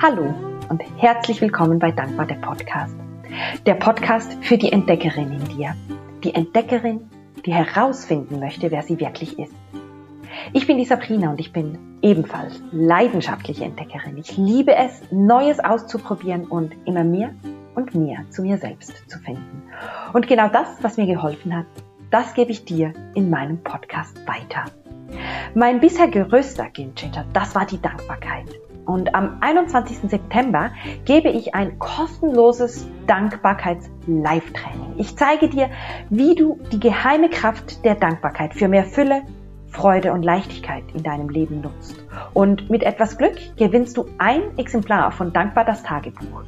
Hallo und herzlich willkommen bei Dankbar der Podcast. Der Podcast für die Entdeckerin in dir. Die Entdeckerin, die herausfinden möchte, wer sie wirklich ist. Ich bin die Sabrina und ich bin ebenfalls leidenschaftliche Entdeckerin. Ich liebe es, Neues auszuprobieren und immer mehr und mehr zu mir selbst zu finden. Und genau das, was mir geholfen hat, das gebe ich dir in meinem Podcast weiter. Mein bisher größter Gamechanger, das war die Dankbarkeit. Und am 21. September gebe ich ein kostenloses Dankbarkeits-Live-Training. Ich zeige dir, wie du die geheime Kraft der Dankbarkeit für mehr Fülle, Freude und Leichtigkeit in deinem Leben nutzt. Und mit etwas Glück gewinnst du ein Exemplar von Dankbar das Tagebuch.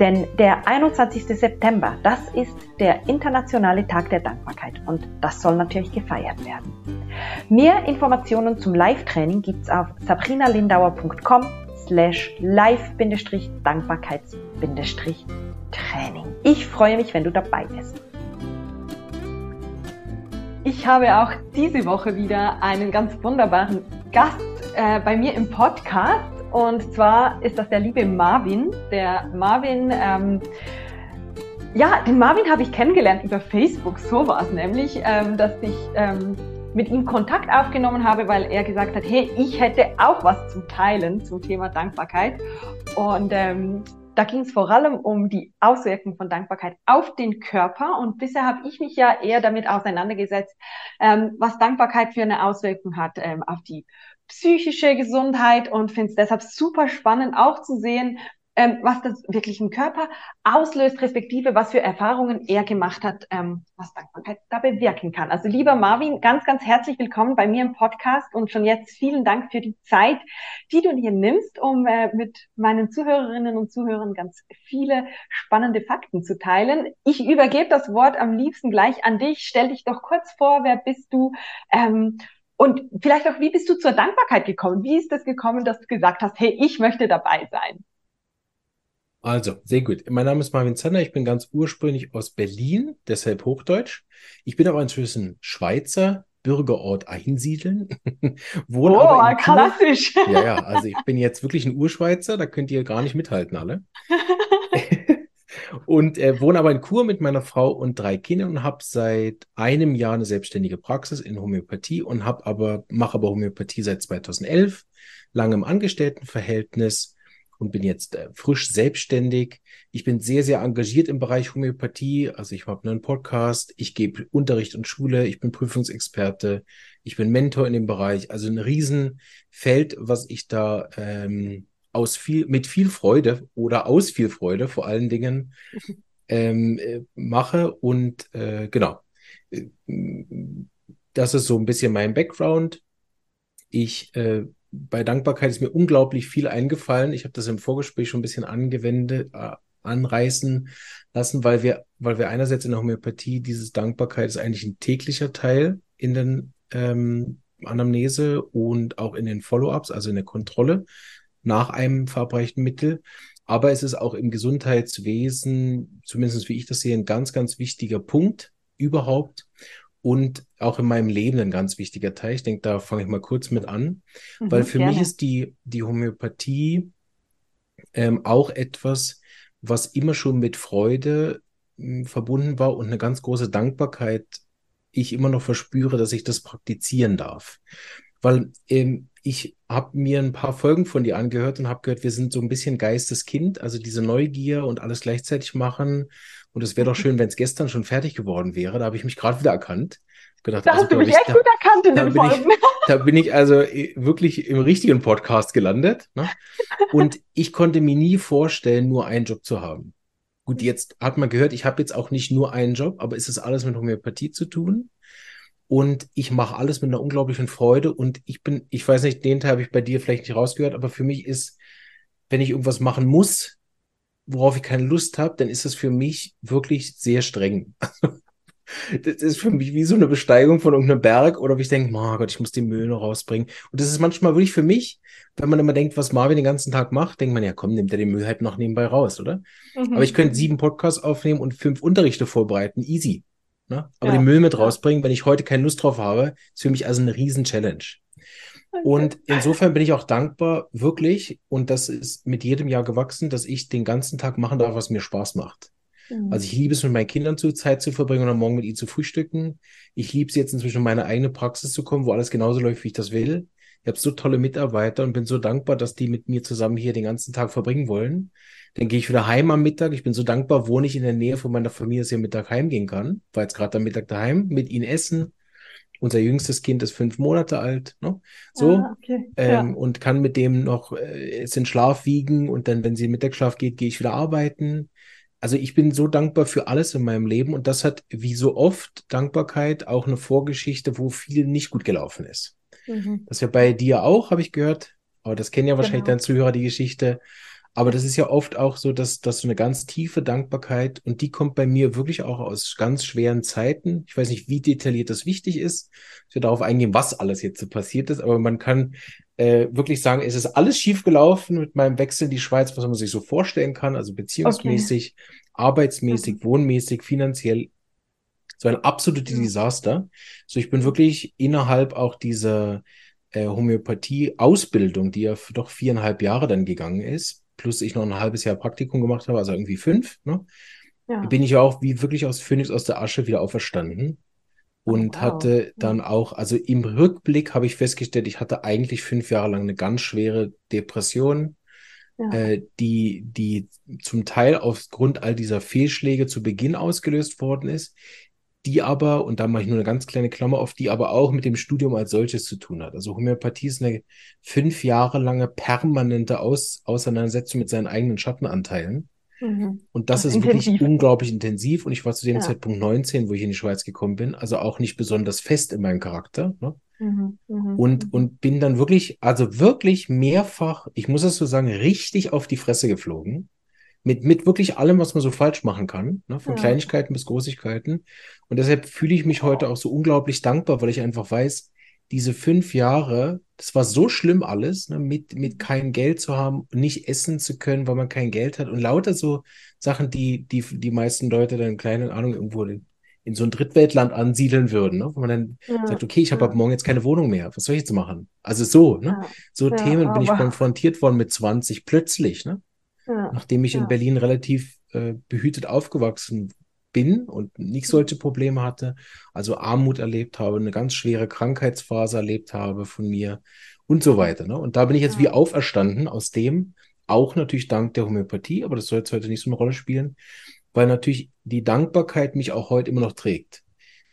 Denn der 21. September, das ist der internationale Tag der Dankbarkeit und das soll natürlich gefeiert werden. Mehr Informationen zum Live-Training gibt's auf sabrinalindauer.com slash live-dankbarkeits-training. Ich freue mich, wenn du dabei bist. Ich habe auch diese Woche wieder einen ganz wunderbaren Gast äh, bei mir im Podcast. Und zwar ist das der liebe Marvin. Der Marvin, ähm, ja, den Marvin habe ich kennengelernt über Facebook. So war es nämlich, ähm, dass ich ähm, mit ihm Kontakt aufgenommen habe, weil er gesagt hat, hey, ich hätte auch was zu teilen zum Thema Dankbarkeit. Und ähm, da ging es vor allem um die Auswirkungen von Dankbarkeit auf den Körper. Und bisher habe ich mich ja eher damit auseinandergesetzt, ähm, was Dankbarkeit für eine Auswirkung hat ähm, auf die psychische Gesundheit und finde es deshalb super spannend auch zu sehen, ähm, was das wirklich im Körper auslöst, respektive was für Erfahrungen er gemacht hat, ähm, was Dankbarkeit da bewirken kann. Also lieber Marvin, ganz, ganz herzlich willkommen bei mir im Podcast und schon jetzt vielen Dank für die Zeit, die du dir nimmst, um äh, mit meinen Zuhörerinnen und Zuhörern ganz viele spannende Fakten zu teilen. Ich übergebe das Wort am liebsten gleich an dich. Stell dich doch kurz vor, wer bist du? Ähm, und vielleicht auch, wie bist du zur Dankbarkeit gekommen? Wie ist das gekommen, dass du gesagt hast, hey, ich möchte dabei sein? Also, sehr gut. Mein Name ist Marvin Zander. Ich bin ganz ursprünglich aus Berlin, deshalb Hochdeutsch. Ich bin aber inzwischen Schweizer, Bürgerort Einsiedeln. Wohne oh, aber klassisch. Kur. Ja, ja, also ich bin jetzt wirklich ein Urschweizer, da könnt ihr gar nicht mithalten alle. und äh, wohne aber in Kur mit meiner Frau und drei Kindern und habe seit einem Jahr eine selbstständige Praxis in Homöopathie und habe aber mache aber Homöopathie seit 2011, lange im Angestelltenverhältnis und bin jetzt äh, frisch selbstständig. Ich bin sehr, sehr engagiert im Bereich Homöopathie. Also ich habe einen Podcast, ich gebe Unterricht und Schule, ich bin Prüfungsexperte, ich bin Mentor in dem Bereich. Also ein Riesenfeld, was ich da ähm, aus viel, mit viel Freude oder aus viel Freude vor allen Dingen ähm, äh, mache. Und äh, genau, äh, das ist so ein bisschen mein Background. Ich äh, bei Dankbarkeit ist mir unglaublich viel eingefallen. Ich habe das im Vorgespräch schon ein bisschen angewendet, äh, anreißen lassen, weil wir, weil wir einerseits in der Homöopathie dieses Dankbarkeit ist eigentlich ein täglicher Teil in den ähm, Anamnese und auch in den Follow-ups, also in der Kontrolle nach einem verabreichten Mittel. Aber es ist auch im Gesundheitswesen, zumindest wie ich das sehe, ein ganz, ganz wichtiger Punkt überhaupt und auch in meinem Leben ein ganz wichtiger Teil. Ich denke, da fange ich mal kurz mit an, mhm, weil für gerne. mich ist die, die Homöopathie ähm, auch etwas, was immer schon mit Freude äh, verbunden war und eine ganz große Dankbarkeit ich immer noch verspüre, dass ich das praktizieren darf. Weil ähm, ich habe mir ein paar Folgen von dir angehört und habe gehört, wir sind so ein bisschen Geisteskind, also diese Neugier und alles gleichzeitig machen und es wäre doch schön, wenn es gestern schon fertig geworden wäre. Da habe ich mich gerade wieder erkannt. Gedacht, da also, hast du mich ich, echt da, gut erkannt in den Folgen. Ich, da bin ich also äh, wirklich im richtigen Podcast gelandet. Ne? Und ich konnte mir nie vorstellen, nur einen Job zu haben. Gut, jetzt hat man gehört, ich habe jetzt auch nicht nur einen Job, aber es ist alles mit Homöopathie zu tun. Und ich mache alles mit einer unglaublichen Freude. Und ich bin, ich weiß nicht, den Teil habe ich bei dir vielleicht nicht rausgehört, aber für mich ist, wenn ich irgendwas machen muss, worauf ich keine Lust habe, dann ist das für mich wirklich sehr streng. das ist für mich wie so eine Besteigung von irgendeinem Berg oder wie ich denke, oh Gott, ich muss den Müll noch rausbringen. Und das ist manchmal wirklich für mich, wenn man immer denkt, was Marvin den ganzen Tag macht, denkt man, ja komm, nimmt er den Müll halt noch nebenbei raus, oder? Mhm. Aber ich könnte sieben Podcasts aufnehmen und fünf Unterrichte vorbereiten, easy. Ne? Aber ja. den Müll mit rausbringen, wenn ich heute keine Lust drauf habe, ist für mich also eine riesen Challenge. Und insofern bin ich auch dankbar, wirklich, und das ist mit jedem Jahr gewachsen, dass ich den ganzen Tag machen darf, was mir Spaß macht. Mhm. Also ich liebe es, mit meinen Kindern zu Zeit zu verbringen und am Morgen mit ihnen zu frühstücken. Ich liebe es jetzt inzwischen in meine eigene Praxis zu kommen, wo alles genauso läuft, wie ich das will. Ich habe so tolle Mitarbeiter und bin so dankbar, dass die mit mir zusammen hier den ganzen Tag verbringen wollen. Dann gehe ich wieder heim am Mittag. Ich bin so dankbar, wohne ich in der Nähe von meiner Familie, dass ich am Mittag heimgehen kann. War jetzt gerade am Mittag daheim, mit ihnen essen. Unser jüngstes Kind ist fünf Monate alt, ne? So. Ah, okay. ähm, ja. Und kann mit dem noch äh, es in Schlaf wiegen und dann, wenn sie in Mittagsschlaf geht, gehe ich wieder arbeiten. Also ich bin so dankbar für alles in meinem Leben und das hat wie so oft Dankbarkeit auch eine Vorgeschichte, wo viel nicht gut gelaufen ist. Mhm. Das ja bei dir auch, habe ich gehört. Aber das kennen ja wahrscheinlich genau. deine Zuhörer, die Geschichte. Aber das ist ja oft auch so, dass, dass so eine ganz tiefe Dankbarkeit und die kommt bei mir wirklich auch aus ganz schweren Zeiten. Ich weiß nicht, wie detailliert das wichtig ist. Ich werde darauf eingehen, was alles jetzt so passiert ist, aber man kann äh, wirklich sagen, es ist alles schiefgelaufen mit meinem Wechsel in die Schweiz, was man sich so vorstellen kann, also beziehungsmäßig, okay. arbeitsmäßig, mhm. wohnmäßig, finanziell. So ein absolutes mhm. Desaster. So, ich bin wirklich innerhalb auch dieser äh, Homöopathie-Ausbildung, die ja doch viereinhalb Jahre dann gegangen ist, plus ich noch ein halbes Jahr Praktikum gemacht habe, also irgendwie fünf, ne? Ja. bin ich auch wie wirklich aus Phoenix aus der Asche wieder auferstanden und wow. hatte dann auch, also im Rückblick habe ich festgestellt, ich hatte eigentlich fünf Jahre lang eine ganz schwere Depression, ja. äh, die, die zum Teil aufgrund all dieser Fehlschläge zu Beginn ausgelöst worden ist, die aber, und da mache ich nur eine ganz kleine Klammer auf, die aber auch mit dem Studium als solches zu tun hat. Also Homöopathie ist eine fünf Jahre lange permanente Aus Auseinandersetzung mit seinen eigenen Schattenanteilen. Mhm. Und das, das ist intensiv. wirklich unglaublich intensiv. Und ich war zu dem ja. Zeitpunkt 19, wo ich in die Schweiz gekommen bin, also auch nicht besonders fest in meinem Charakter. Ne? Mhm. Mhm. Und, mhm. und bin dann wirklich, also wirklich mehrfach, ich muss es so sagen, richtig auf die Fresse geflogen mit, mit wirklich allem, was man so falsch machen kann, ne? von ja. Kleinigkeiten bis Großigkeiten. Und deshalb fühle ich mich heute auch so unglaublich dankbar, weil ich einfach weiß, diese fünf Jahre, das war so schlimm alles, ne? mit, mit kein Geld zu haben, nicht essen zu können, weil man kein Geld hat und lauter so Sachen, die die, die meisten Leute dann, keine Ahnung, irgendwo in so ein Drittweltland ansiedeln würden, ne? wo man dann ja, sagt, okay, ich habe ja. ab morgen jetzt keine Wohnung mehr, was soll ich jetzt machen? Also so, ne? Ja, so Themen bin ich konfrontiert worden mit 20 plötzlich, ne? Ja, Nachdem ich ja. in Berlin relativ äh, behütet aufgewachsen bin und nicht solche Probleme hatte, also Armut erlebt habe, eine ganz schwere Krankheitsphase erlebt habe von mir und so weiter. Ne? Und da bin ich jetzt ja. wie auferstanden aus dem, auch natürlich dank der Homöopathie, aber das soll jetzt heute nicht so eine Rolle spielen, weil natürlich die Dankbarkeit mich auch heute immer noch trägt.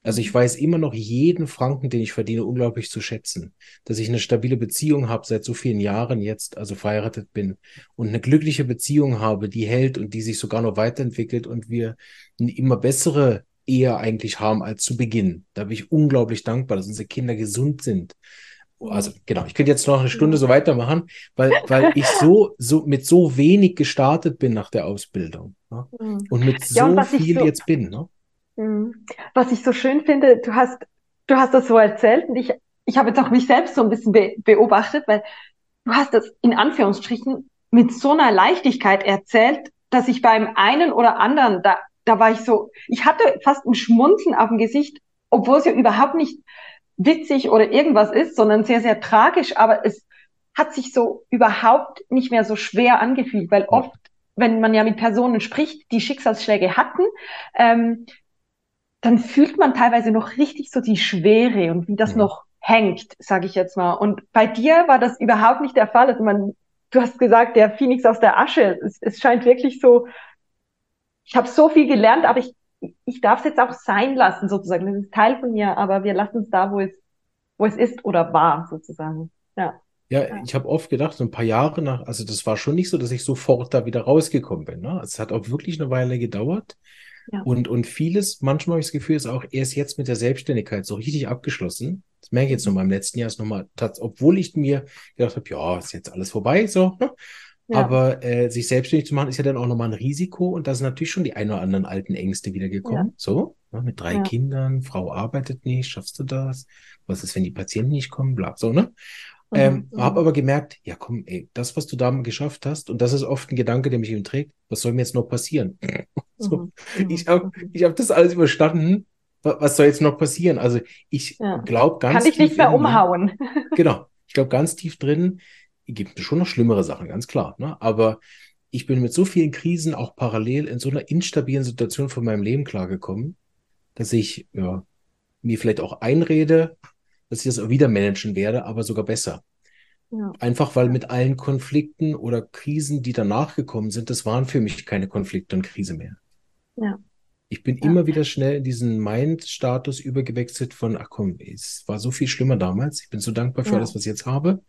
Also ich weiß immer noch jeden Franken, den ich verdiene, unglaublich zu schätzen. Dass ich eine stabile Beziehung habe seit so vielen Jahren jetzt, also verheiratet bin und eine glückliche Beziehung habe, die hält und die sich sogar noch weiterentwickelt und wir eine immer bessere Ehe eigentlich haben als zu Beginn. Da bin ich unglaublich dankbar, dass unsere Kinder gesund sind. Also genau, ich könnte jetzt noch eine Stunde so weitermachen, weil, weil ich so, so mit so wenig gestartet bin nach der Ausbildung ne? Mhm. und mit so ja, und viel so, jetzt bin. Ne? Mhm. Was ich so schön finde, du hast, du hast das so erzählt und ich, ich habe jetzt auch mich selbst so ein bisschen be beobachtet, weil du hast das in Anführungsstrichen mit so einer Leichtigkeit erzählt, dass ich beim einen oder anderen, da, da war ich so, ich hatte fast ein Schmunzen auf dem Gesicht, obwohl es ja überhaupt nicht witzig oder irgendwas ist, sondern sehr, sehr tragisch, aber es hat sich so überhaupt nicht mehr so schwer angefühlt, weil oft, wenn man ja mit Personen spricht, die Schicksalsschläge hatten, ähm, dann fühlt man teilweise noch richtig so die Schwere und wie das ja. noch hängt, sage ich jetzt mal. Und bei dir war das überhaupt nicht der Fall. Also man, du hast gesagt, der Phoenix aus der Asche. Es, es scheint wirklich so. Ich habe so viel gelernt, aber ich, ich darf es jetzt auch sein lassen, sozusagen. Das ist Teil von mir, aber wir lassen es da, wo es, wo es ist oder war, sozusagen. Ja. Ja, ich habe oft gedacht, so ein paar Jahre nach, also das war schon nicht so, dass ich sofort da wieder rausgekommen bin. Ne? Es hat auch wirklich eine Weile gedauert. Und, und vieles, manchmal habe ich das Gefühl, ist auch erst jetzt mit der Selbstständigkeit so richtig abgeschlossen. Das merke ich jetzt noch mal im letzten Jahr ist nochmal, obwohl ich mir gedacht habe, ja, ist jetzt alles vorbei, so. Ne? Ja. Aber äh, sich selbstständig zu machen, ist ja dann auch nochmal ein Risiko und da sind natürlich schon die ein oder anderen alten Ängste wiedergekommen. Ja. So, ne? mit drei ja. Kindern, Frau arbeitet nicht, schaffst du das? Was ist, wenn die Patienten nicht kommen? Bla, so, ne? Mhm. Ähm, mhm. habe aber gemerkt, ja komm, ey, das, was du da geschafft hast, und das ist oft ein Gedanke, der mich eben trägt, was soll mir jetzt noch passieren? so, mhm. Ich habe ich hab das alles überstanden. Was soll jetzt noch passieren? Also ich ja. glaube ganz. Kann dich nicht mehr umhauen. genau. Ich glaube, ganz tief drin gibt es schon noch schlimmere Sachen, ganz klar. Ne? Aber ich bin mit so vielen Krisen auch parallel in so einer instabilen Situation von meinem Leben klargekommen, dass ich ja, mir vielleicht auch einrede, dass ich das auch wieder managen werde, aber sogar besser. Ja. Einfach weil mit allen Konflikten oder Krisen, die danach gekommen sind, das waren für mich keine Konflikte und Krise mehr. Ja. Ich bin ja. immer wieder schnell in diesen Mind-Status übergewechselt von, ach komm, es war so viel schlimmer damals. Ich bin so dankbar für alles, was ich jetzt habe.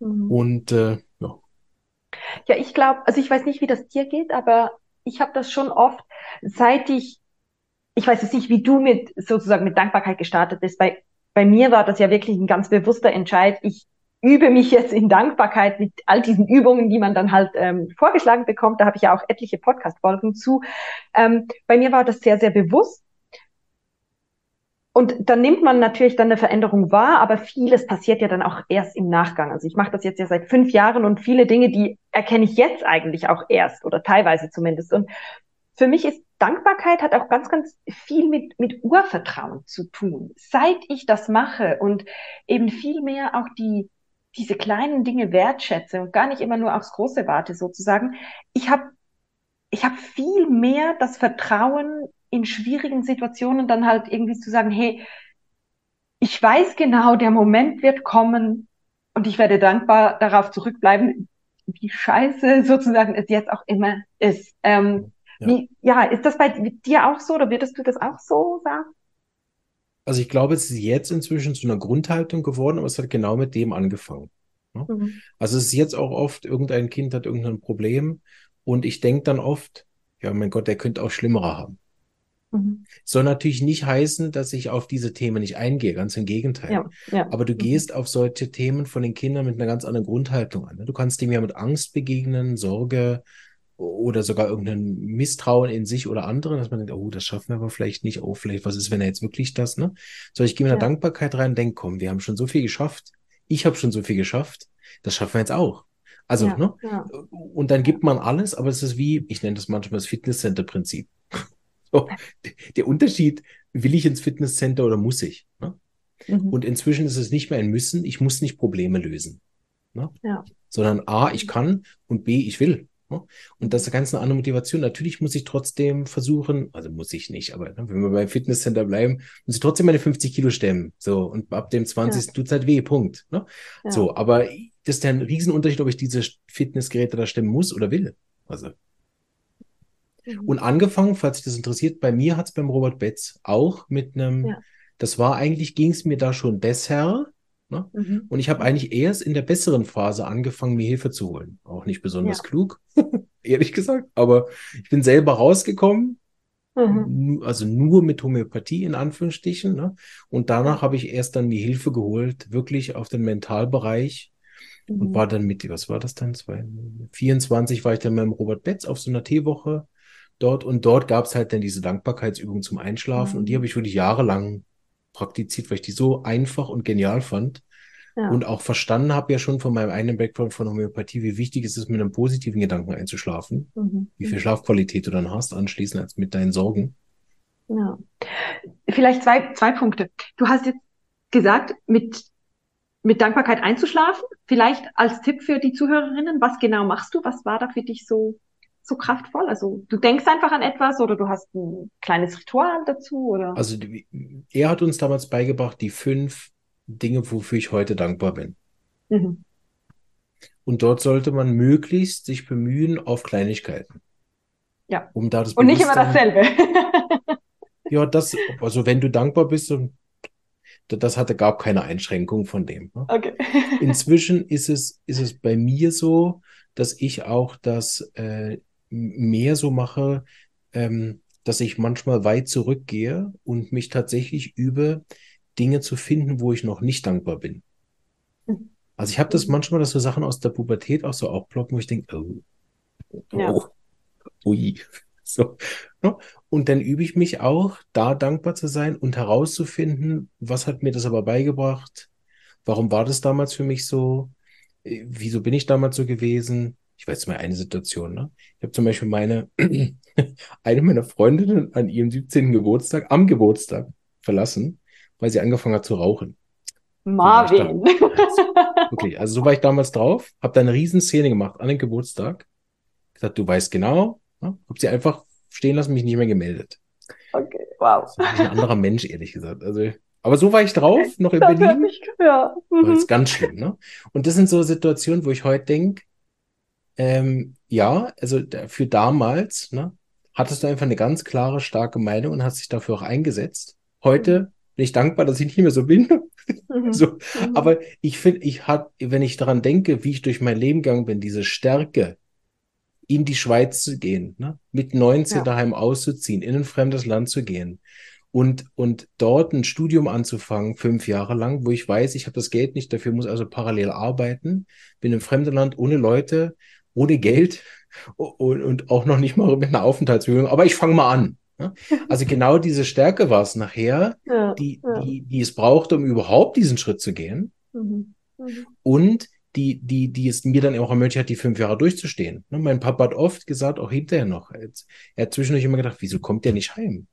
Mhm. Und äh, ja. Ja, ich glaube, also ich weiß nicht, wie das dir geht, aber ich habe das schon oft, seit ich, ich weiß jetzt nicht, wie du mit sozusagen mit Dankbarkeit gestartet bist. Bei, bei mir war das ja wirklich ein ganz bewusster Entscheid. Ich übe mich jetzt in Dankbarkeit mit all diesen Übungen, die man dann halt ähm, vorgeschlagen bekommt. Da habe ich ja auch etliche Podcast-Folgen zu. Ähm, bei mir war das sehr, sehr bewusst. Und dann nimmt man natürlich dann eine Veränderung wahr, aber vieles passiert ja dann auch erst im Nachgang. Also ich mache das jetzt ja seit fünf Jahren und viele Dinge, die erkenne ich jetzt eigentlich auch erst oder teilweise zumindest. Und für mich ist Dankbarkeit hat auch ganz, ganz viel mit, mit Urvertrauen zu tun. Seit ich das mache und eben viel mehr auch die, diese kleinen Dinge wertschätze und gar nicht immer nur aufs Große warte sozusagen, ich habe ich hab viel mehr das Vertrauen in schwierigen Situationen dann halt irgendwie zu sagen, hey, ich weiß genau, der Moment wird kommen und ich werde dankbar darauf zurückbleiben, wie scheiße sozusagen es jetzt auch immer ist. Ähm, ja. Wie, ja, ist das bei dir auch so oder würdest du das auch so sagen? Also ich glaube, es ist jetzt inzwischen zu einer Grundhaltung geworden, aber es hat genau mit dem angefangen. Ne? Mhm. Also es ist jetzt auch oft, irgendein Kind hat irgendein Problem und ich denke dann oft, ja, mein Gott, der könnte auch Schlimmere haben. Mhm. Soll natürlich nicht heißen, dass ich auf diese Themen nicht eingehe, ganz im Gegenteil. Ja, ja. Aber du mhm. gehst auf solche Themen von den Kindern mit einer ganz anderen Grundhaltung an. Ne? Du kannst dem ja mit Angst begegnen, Sorge, oder sogar irgendein Misstrauen in sich oder anderen, dass man denkt, oh, das schaffen wir aber vielleicht nicht, oh, vielleicht, was ist, wenn er jetzt wirklich das, ne? So, ich gehe mit ja. einer Dankbarkeit rein und denke, komm, wir haben schon so viel geschafft, ich habe schon so viel geschafft, das schaffen wir jetzt auch. Also, ja, ne? Ja. Und dann gibt man alles, aber es ist wie, ich nenne das manchmal das Fitnesscenter-Prinzip. so, der Unterschied, will ich ins Fitnesscenter oder muss ich? Ne? Mhm. Und inzwischen ist es nicht mehr ein Müssen, ich muss nicht Probleme lösen. Ne? Ja. Sondern A, ich kann und B, ich will. Ne? Und das ist ganz eine andere Motivation. Natürlich muss ich trotzdem versuchen, also muss ich nicht, aber ne, wenn wir beim Fitnesscenter bleiben, muss ich trotzdem meine 50 Kilo stemmen. So, und ab dem 20. Ja. tut es halt weh, Punkt. Ne? Ja. So, aber das ist ja ein Riesenunterschied, ob ich diese Fitnessgeräte da stemmen muss oder will. Also. Mhm. Und angefangen, falls sich das interessiert, bei mir hat es beim Robert Betz auch mit einem, ja. das war eigentlich, ging es mir da schon besser, Ne? Mhm. Und ich habe eigentlich erst in der besseren Phase angefangen, mir Hilfe zu holen. Auch nicht besonders ja. klug, ehrlich gesagt, aber ich bin selber rausgekommen, mhm. also nur mit Homöopathie in Anführungsstrichen. Ne? Und danach habe ich erst dann mir Hilfe geholt, wirklich auf den Mentalbereich. Mhm. Und war dann mit, was war das dann? 24 war ich dann mit dem Robert Betz auf so einer Teewoche dort und dort gab es halt dann diese Dankbarkeitsübung zum Einschlafen und die mhm. habe ich wirklich jahrelang praktiziert, weil ich die so einfach und genial fand. Ja. Und auch verstanden habe ja schon von meinem eigenen Background von Homöopathie, wie wichtig es ist, mit einem positiven Gedanken einzuschlafen. Mhm. Wie viel Schlafqualität du dann hast anschließend als mit deinen Sorgen. Ja. Vielleicht zwei, zwei Punkte. Du hast jetzt gesagt, mit, mit Dankbarkeit einzuschlafen. Vielleicht als Tipp für die Zuhörerinnen, was genau machst du? Was war da für dich so so kraftvoll? Also du denkst einfach an etwas oder du hast ein kleines Ritual dazu oder? Also er hat uns damals beigebracht, die fünf Dinge, wofür ich heute dankbar bin. Mhm. Und dort sollte man möglichst sich bemühen auf Kleinigkeiten. Ja. Um da das Und nicht immer dasselbe. ja, das, also wenn du dankbar bist und das hatte, gab keine Einschränkung von dem. Ne? Okay. Inzwischen ist es, ist es bei mir so, dass ich auch das äh, mehr so mache, ähm, dass ich manchmal weit zurückgehe und mich tatsächlich übe, Dinge zu finden, wo ich noch nicht dankbar bin. Mhm. Also ich habe das manchmal, dass so Sachen aus der Pubertät auch so aufploppen, wo ich denke, oh, oh, ja. ui. So. Ne? Und dann übe ich mich auch, da dankbar zu sein und herauszufinden, was hat mir das aber beigebracht? Warum war das damals für mich so? Äh, wieso bin ich damals so gewesen? Ich weiß mal eine Situation, ne? Ich habe zum Beispiel meine, eine meiner Freundinnen an ihrem 17. Geburtstag, am Geburtstag verlassen, weil sie angefangen hat zu rauchen. Marvin. Wirklich, also so war ich damals drauf, habe da eine Riesenszene gemacht an dem Geburtstag. Gesagt, du weißt genau, ne? hab sie einfach stehen lassen, mich nicht mehr gemeldet. Okay, wow. Das ist ein anderer Mensch, ehrlich gesagt. Also, aber so war ich drauf, noch in das Berlin. Ich, ja. Mhm. Das ist ganz schlimm, ne? Und das sind so Situationen, wo ich heute denke, ähm, ja, also für damals, ne, hattest du einfach eine ganz klare, starke Meinung und hast dich dafür auch eingesetzt. Heute mhm. bin ich dankbar, dass ich nicht mehr so bin. Mhm. so. Mhm. Aber ich finde, ich hat, wenn ich daran denke, wie ich durch mein Leben gegangen bin, diese Stärke, in die Schweiz zu gehen, ne? mit 19 ja. daheim auszuziehen, in ein fremdes Land zu gehen und, und dort ein Studium anzufangen, fünf Jahre lang, wo ich weiß, ich habe das Geld nicht, dafür muss also parallel arbeiten, bin im fremden Land ohne Leute, ohne Geld und, und auch noch nicht mal mit einer Aufenthaltsbewilligung, aber ich fange mal an. Ne? Also genau diese Stärke war es nachher, ja, die, ja. Die, die es brauchte, um überhaupt diesen Schritt zu gehen. Mhm. Mhm. Und die, die, die es mir dann auch ermöglicht hat, die fünf Jahre durchzustehen. Ne? Mein Papa hat oft gesagt, auch hinterher noch, er hat zwischendurch immer gedacht, wieso kommt der nicht heim?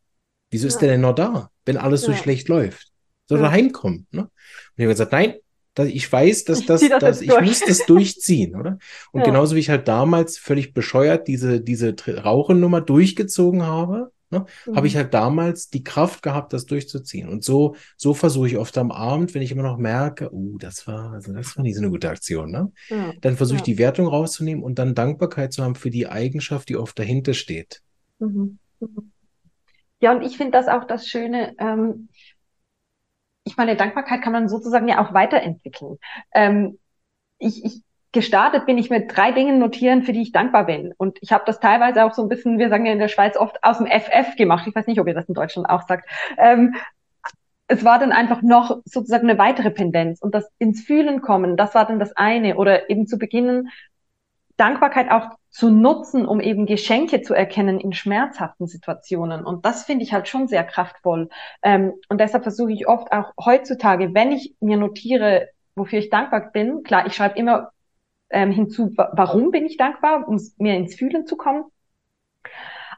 Wieso ist der denn noch da, wenn alles so schlecht läuft? Soll er heimkommen? Ne? Und ich habe gesagt, nein, ich weiß, dass das, ich, das, das ich muss das durchziehen, oder? Und ja. genauso wie ich halt damals völlig bescheuert diese, diese Rauchennummer durchgezogen habe, ne, mhm. habe ich halt damals die Kraft gehabt, das durchzuziehen. Und so, so versuche ich oft am Abend, wenn ich immer noch merke, oh, das war, also das war nicht so eine gute Aktion, ne? Ja. Dann versuche ich ja. die Wertung rauszunehmen und dann Dankbarkeit zu haben für die Eigenschaft, die oft dahinter steht. Mhm. mhm. Ja, und ich finde das auch das Schöne, ähm, ich meine, Dankbarkeit kann man sozusagen ja auch weiterentwickeln. Ähm, ich, ich gestartet bin ich mit drei Dingen notieren, für die ich dankbar bin. Und ich habe das teilweise auch so ein bisschen, wir sagen ja in der Schweiz oft aus dem FF gemacht. Ich weiß nicht, ob ihr das in Deutschland auch sagt. Ähm, es war dann einfach noch sozusagen eine weitere Pendenz und das ins Fühlen kommen, das war dann das eine. Oder eben zu beginnen, Dankbarkeit auch zu nutzen, um eben Geschenke zu erkennen in schmerzhaften Situationen. Und das finde ich halt schon sehr kraftvoll. Ähm, und deshalb versuche ich oft auch heutzutage, wenn ich mir notiere, wofür ich dankbar bin, klar, ich schreibe immer ähm, hinzu, warum bin ich dankbar, um mir ins Fühlen zu kommen.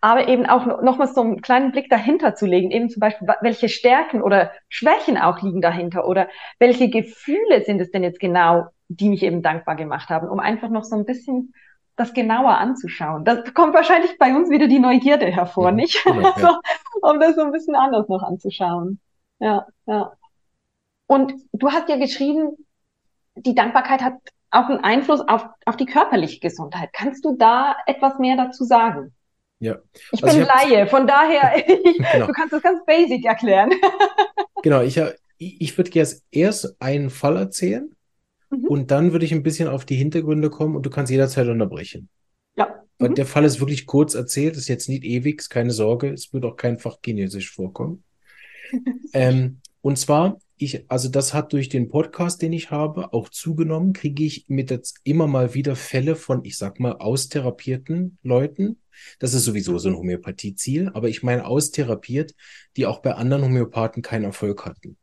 Aber eben auch nochmal so einen kleinen Blick dahinter zu legen, eben zum Beispiel, welche Stärken oder Schwächen auch liegen dahinter oder welche Gefühle sind es denn jetzt genau, die mich eben dankbar gemacht haben, um einfach noch so ein bisschen das genauer anzuschauen. Das kommt wahrscheinlich bei uns wieder die Neugierde hervor, ja, nicht? Genau, so, um das so ein bisschen anders noch anzuschauen. Ja, ja. Und du hast ja geschrieben, die Dankbarkeit hat auch einen Einfluss auf, auf die körperliche Gesundheit. Kannst du da etwas mehr dazu sagen? Ja. Ich also bin ich Laie, von daher, genau. du kannst das ganz basic erklären. genau, ich, ich würde gerne erst einen Fall erzählen mhm. und dann würde ich ein bisschen auf die Hintergründe kommen und du kannst jederzeit unterbrechen. Ja. Weil mhm. der Fall ist wirklich kurz erzählt, ist jetzt nicht ewig, keine Sorge, es wird auch kein Fachchinesisch vorkommen. ähm, und zwar ich, also das hat durch den Podcast, den ich habe, auch zugenommen, kriege ich mit jetzt immer mal wieder Fälle von, ich sag mal, austherapierten Leuten. Das ist sowieso so ein Homöopathie-Ziel, aber ich meine austherapiert, die auch bei anderen Homöopathen keinen Erfolg hatten.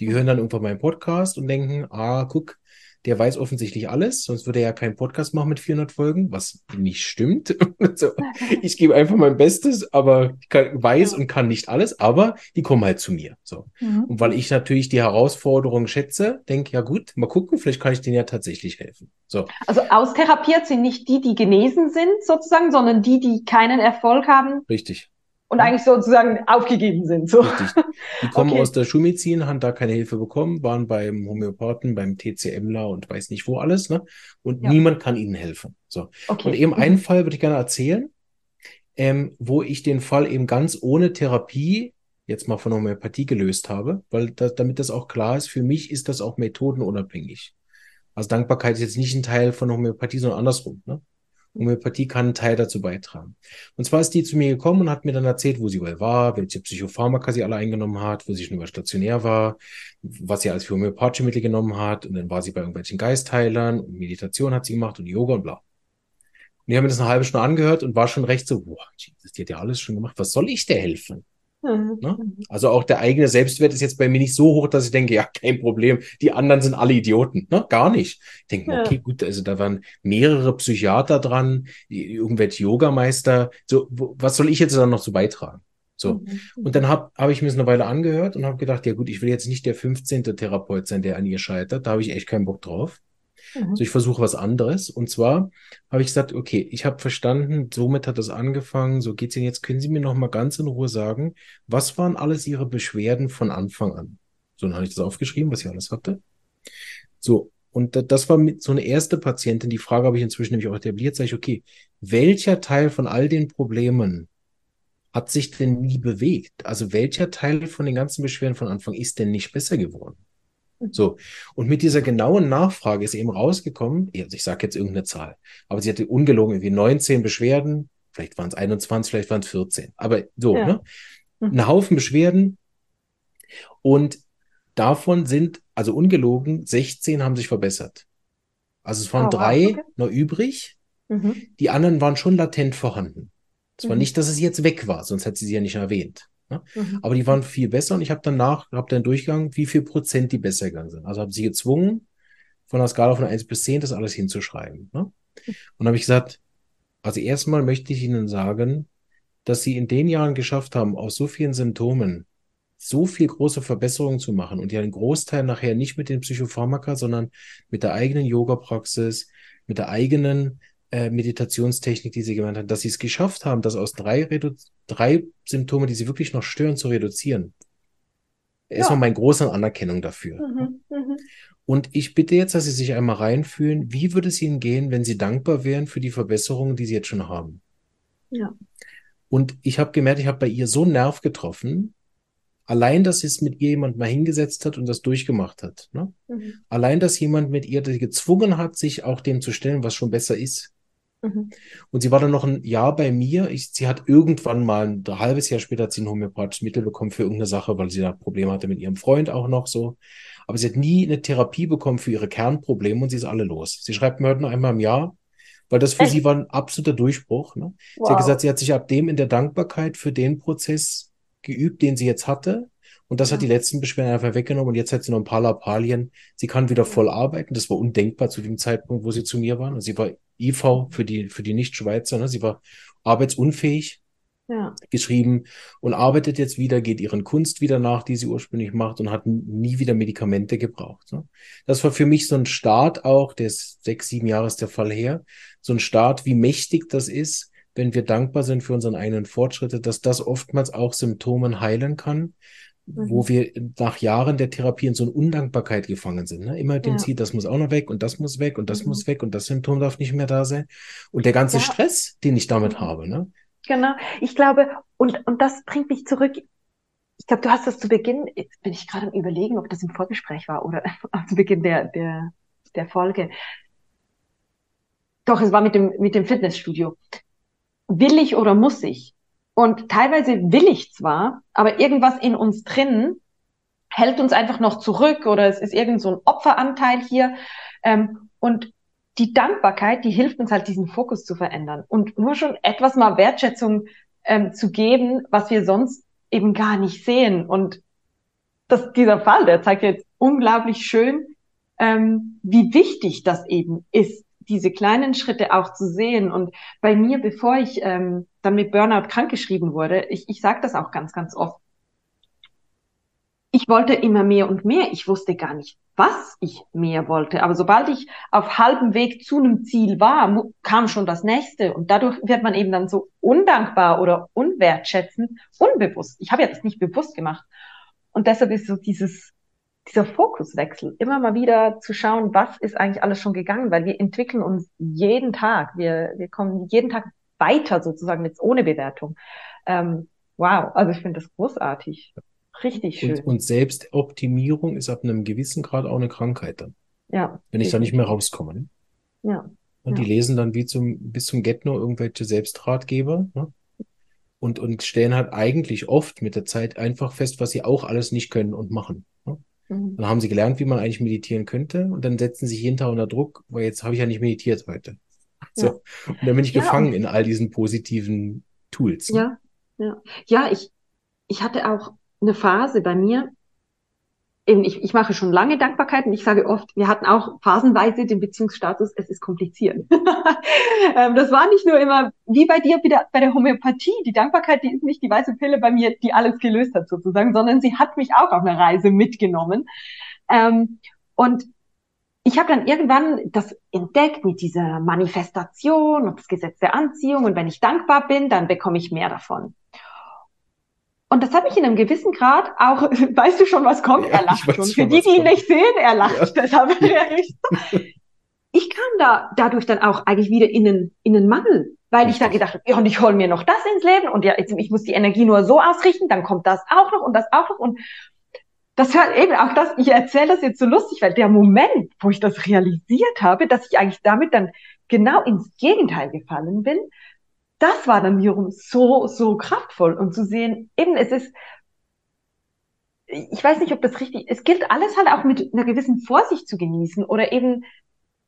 Die hören dann irgendwann meinen Podcast und denken, ah, guck, der weiß offensichtlich alles, sonst würde er ja keinen Podcast machen mit 400 Folgen, was nicht stimmt. so, ich gebe einfach mein Bestes, aber kann, weiß ja. und kann nicht alles, aber die kommen halt zu mir. So. Mhm. Und weil ich natürlich die Herausforderung schätze, denke, ja gut, mal gucken, vielleicht kann ich denen ja tatsächlich helfen. So. Also austherapiert sind nicht die, die genesen sind, sozusagen, sondern die, die keinen Erfolg haben. Richtig und eigentlich sozusagen aufgegeben sind. So. Richtig. Die kommen okay. aus der Schulmedizin, haben da keine Hilfe bekommen, waren beim Homöopathen, beim TCMler und weiß nicht wo alles, ne? Und ja. niemand kann ihnen helfen. So. Okay. Und eben mhm. einen Fall würde ich gerne erzählen, ähm, wo ich den Fall eben ganz ohne Therapie jetzt mal von Homöopathie gelöst habe, weil das, damit das auch klar ist, für mich ist das auch methodenunabhängig. Also Dankbarkeit ist jetzt nicht ein Teil von Homöopathie, sondern andersrum. Ne? Homöopathie kann einen Teil dazu beitragen. Und zwar ist die zu mir gekommen und hat mir dann erzählt, wo sie wohl war, welche Psychopharmaka sie alle eingenommen hat, wo sie schon über stationär war, was sie alles für homöopathische Mittel genommen hat. Und dann war sie bei irgendwelchen Geistheilern und Meditation hat sie gemacht und Yoga und bla. Und die haben mir das eine halbe Stunde angehört und war schon recht so, boah, Jesus, die hat ja alles schon gemacht. Was soll ich dir helfen? Mhm. Ne? Also auch der eigene Selbstwert ist jetzt bei mir nicht so hoch, dass ich denke, ja, kein Problem, die anderen sind alle Idioten. Ne? Gar nicht. Ich denke, ja. okay, gut, also da waren mehrere Psychiater dran, irgendwelche Yogameister. So, was soll ich jetzt dann noch so beitragen? So. Mhm. Und dann habe hab ich mir es eine Weile angehört und habe gedacht, ja gut, ich will jetzt nicht der 15. Therapeut sein, der an ihr scheitert. Da habe ich echt keinen Bock drauf. Mhm. So, ich versuche was anderes. Und zwar habe ich gesagt, okay, ich habe verstanden, somit hat das angefangen, so geht's Ihnen jetzt. Können Sie mir noch mal ganz in Ruhe sagen, was waren alles Ihre Beschwerden von Anfang an? So, dann habe ich das aufgeschrieben, was ich alles hatte. So, und das war mit so eine erste Patientin. Die Frage habe ich inzwischen nämlich auch etabliert. Sage ich, okay, welcher Teil von all den Problemen hat sich denn nie bewegt? Also welcher Teil von den ganzen Beschwerden von Anfang ist denn nicht besser geworden? So. Und mit dieser genauen Nachfrage ist eben rausgekommen, also ich sage jetzt irgendeine Zahl, aber sie hatte ungelogen irgendwie 19 Beschwerden, vielleicht waren es 21, vielleicht waren es 14, aber so, ja. ne? Mhm. Ein Haufen Beschwerden und davon sind, also ungelogen, 16 haben sich verbessert. Also es waren oh, drei okay. noch übrig, mhm. die anderen waren schon latent vorhanden. Es war mhm. nicht, dass es jetzt weg war, sonst hätte sie sie ja nicht erwähnt. Ne? Mhm. Aber die waren viel besser und ich habe danach, habe dann durchgegangen, wie viel Prozent die besser gegangen sind. Also habe sie gezwungen, von der Skala von 1 bis 10 das alles hinzuschreiben. Ne? Und habe ich gesagt, also erstmal möchte ich Ihnen sagen, dass Sie in den Jahren geschafft haben, aus so vielen Symptomen so viel große Verbesserungen zu machen und ja einen Großteil nachher nicht mit den Psychopharmaka, sondern mit der eigenen Yoga-Praxis, mit der eigenen äh, Meditationstechnik, die sie gemeint hat, dass sie es geschafft haben, das aus drei, Redu drei Symptome, die sie wirklich noch stören, zu reduzieren. Ja. Erstmal meine große Anerkennung dafür. Mhm, mh. Und ich bitte jetzt, dass Sie sich einmal reinfühlen, wie würde es Ihnen gehen, wenn Sie dankbar wären für die Verbesserungen, die Sie jetzt schon haben? Ja. Und ich habe gemerkt, ich habe bei ihr so einen Nerv getroffen, allein, dass es mit ihr jemand mal hingesetzt hat und das durchgemacht hat. Ne? Mhm. Allein, dass jemand mit ihr gezwungen hat, sich auch dem zu stellen, was schon besser ist. Mhm. Und sie war dann noch ein Jahr bei mir. Ich, sie hat irgendwann mal ein, ein halbes Jahr später hat sie ein homöopathisches Mittel bekommen für irgendeine Sache, weil sie da Probleme hatte mit ihrem Freund auch noch so. Aber sie hat nie eine Therapie bekommen für ihre Kernprobleme und sie ist alle los. Sie schreibt mir heute nur einmal im Jahr, weil das für Echt? sie war ein absoluter Durchbruch. Ne? Wow. Sie hat gesagt, sie hat sich ab dem in der Dankbarkeit für den Prozess geübt, den sie jetzt hatte. Und das ja. hat die letzten Beschwerden einfach weggenommen und jetzt hat sie noch ein paar Lappalien. Sie kann wieder voll arbeiten. Das war undenkbar zu dem Zeitpunkt, wo sie zu mir waren. Und sie war IV für die, für die Nicht-Schweizer. Ne? Sie war arbeitsunfähig ja. geschrieben und arbeitet jetzt wieder, geht ihren Kunst wieder nach, die sie ursprünglich macht und hat nie wieder Medikamente gebraucht. Ne? Das war für mich so ein Start auch, der ist sechs, sieben Jahre ist der Fall her, so ein Start, wie mächtig das ist, wenn wir dankbar sind für unseren eigenen Fortschritte, dass das oftmals auch Symptomen heilen kann, mhm. wo wir nach Jahren der Therapie in so eine Undankbarkeit gefangen sind. Ne? Immer dem ja. Ziel, das muss auch noch weg und das muss weg und das mhm. muss weg und das Symptom darf nicht mehr da sein. Und der ganze ja. Stress, den ich damit mhm. habe. Ne? Genau. Ich glaube, und, und das bringt mich zurück. Ich glaube, du hast das zu Beginn, jetzt bin ich gerade am überlegen, ob das im Vorgespräch war oder zu Beginn der, der, der Folge. Doch, es war mit dem, mit dem Fitnessstudio. Will ich oder muss ich? Und teilweise will ich zwar, aber irgendwas in uns drin hält uns einfach noch zurück oder es ist irgend so ein Opferanteil hier. Ähm, und die Dankbarkeit, die hilft uns halt, diesen Fokus zu verändern und nur schon etwas mal Wertschätzung ähm, zu geben, was wir sonst eben gar nicht sehen. Und das, dieser Fall, der zeigt jetzt unglaublich schön, ähm, wie wichtig das eben ist, diese kleinen Schritte auch zu sehen. Und bei mir, bevor ich ähm, dann mit Burnout krankgeschrieben wurde, ich, ich sage das auch ganz, ganz oft, ich wollte immer mehr und mehr. Ich wusste gar nicht, was ich mehr wollte. Aber sobald ich auf halbem Weg zu einem Ziel war, kam schon das nächste. Und dadurch wird man eben dann so undankbar oder unwertschätzend, unbewusst. Ich habe ja das nicht bewusst gemacht. Und deshalb ist so dieses dieser Fokuswechsel, immer mal wieder zu schauen, was ist eigentlich alles schon gegangen, weil wir entwickeln uns jeden Tag, wir, wir kommen jeden Tag weiter sozusagen jetzt ohne Bewertung. Ähm, wow, also ich finde das großartig. Richtig schön. Und, und Selbstoptimierung ist ab einem gewissen Grad auch eine Krankheit dann. Ja. Wenn ich da nicht mehr rauskomme. Ne? Ja. Und die lesen dann wie zum, bis zum get irgendwelche Selbstratgeber. Ne? Und, und stellen halt eigentlich oft mit der Zeit einfach fest, was sie auch alles nicht können und machen. Ne? Mhm. Dann haben sie gelernt, wie man eigentlich meditieren könnte und dann setzen sie sich jeden Tag unter Druck, weil jetzt habe ich ja nicht meditiert heute. So. Ja. Und dann bin ich ja, gefangen in all diesen positiven Tools. Ne? Ja, ja. Ja, ich, ich hatte auch eine Phase bei mir, eben, ich, ich mache schon lange Dankbarkeit und ich sage oft, wir hatten auch phasenweise den Beziehungsstatus, es ist kompliziert. Ähm, das war nicht nur immer, wie bei dir wieder bei der Homöopathie, die Dankbarkeit, die ist nicht die weiße Pille bei mir, die alles gelöst hat sozusagen, sondern sie hat mich auch auf eine Reise mitgenommen. Ähm, und ich habe dann irgendwann das entdeckt mit dieser Manifestation und das Gesetz der Anziehung und wenn ich dankbar bin, dann bekomme ich mehr davon. Und das hat mich in einem gewissen Grad auch, weißt du schon, was kommt? Ja, er lacht schon. Für die, die ihn nicht sehen, er lacht. Ja. Deshalb, ich kam da dadurch dann auch eigentlich wieder in einen, in einen Mangel, weil ich dann gedacht habe, ja, und ich hole mir noch das ins Leben und ja, ich muss die Energie nur so ausrichten, dann kommt das auch noch und das auch noch und das hört eben auch das, ich erzähle das jetzt so lustig, weil der Moment, wo ich das realisiert habe, dass ich eigentlich damit dann genau ins Gegenteil gefallen bin, das war dann wiederum so, so kraftvoll und zu sehen, eben es ist, ich weiß nicht, ob das richtig, es gilt alles halt auch mit einer gewissen Vorsicht zu genießen oder eben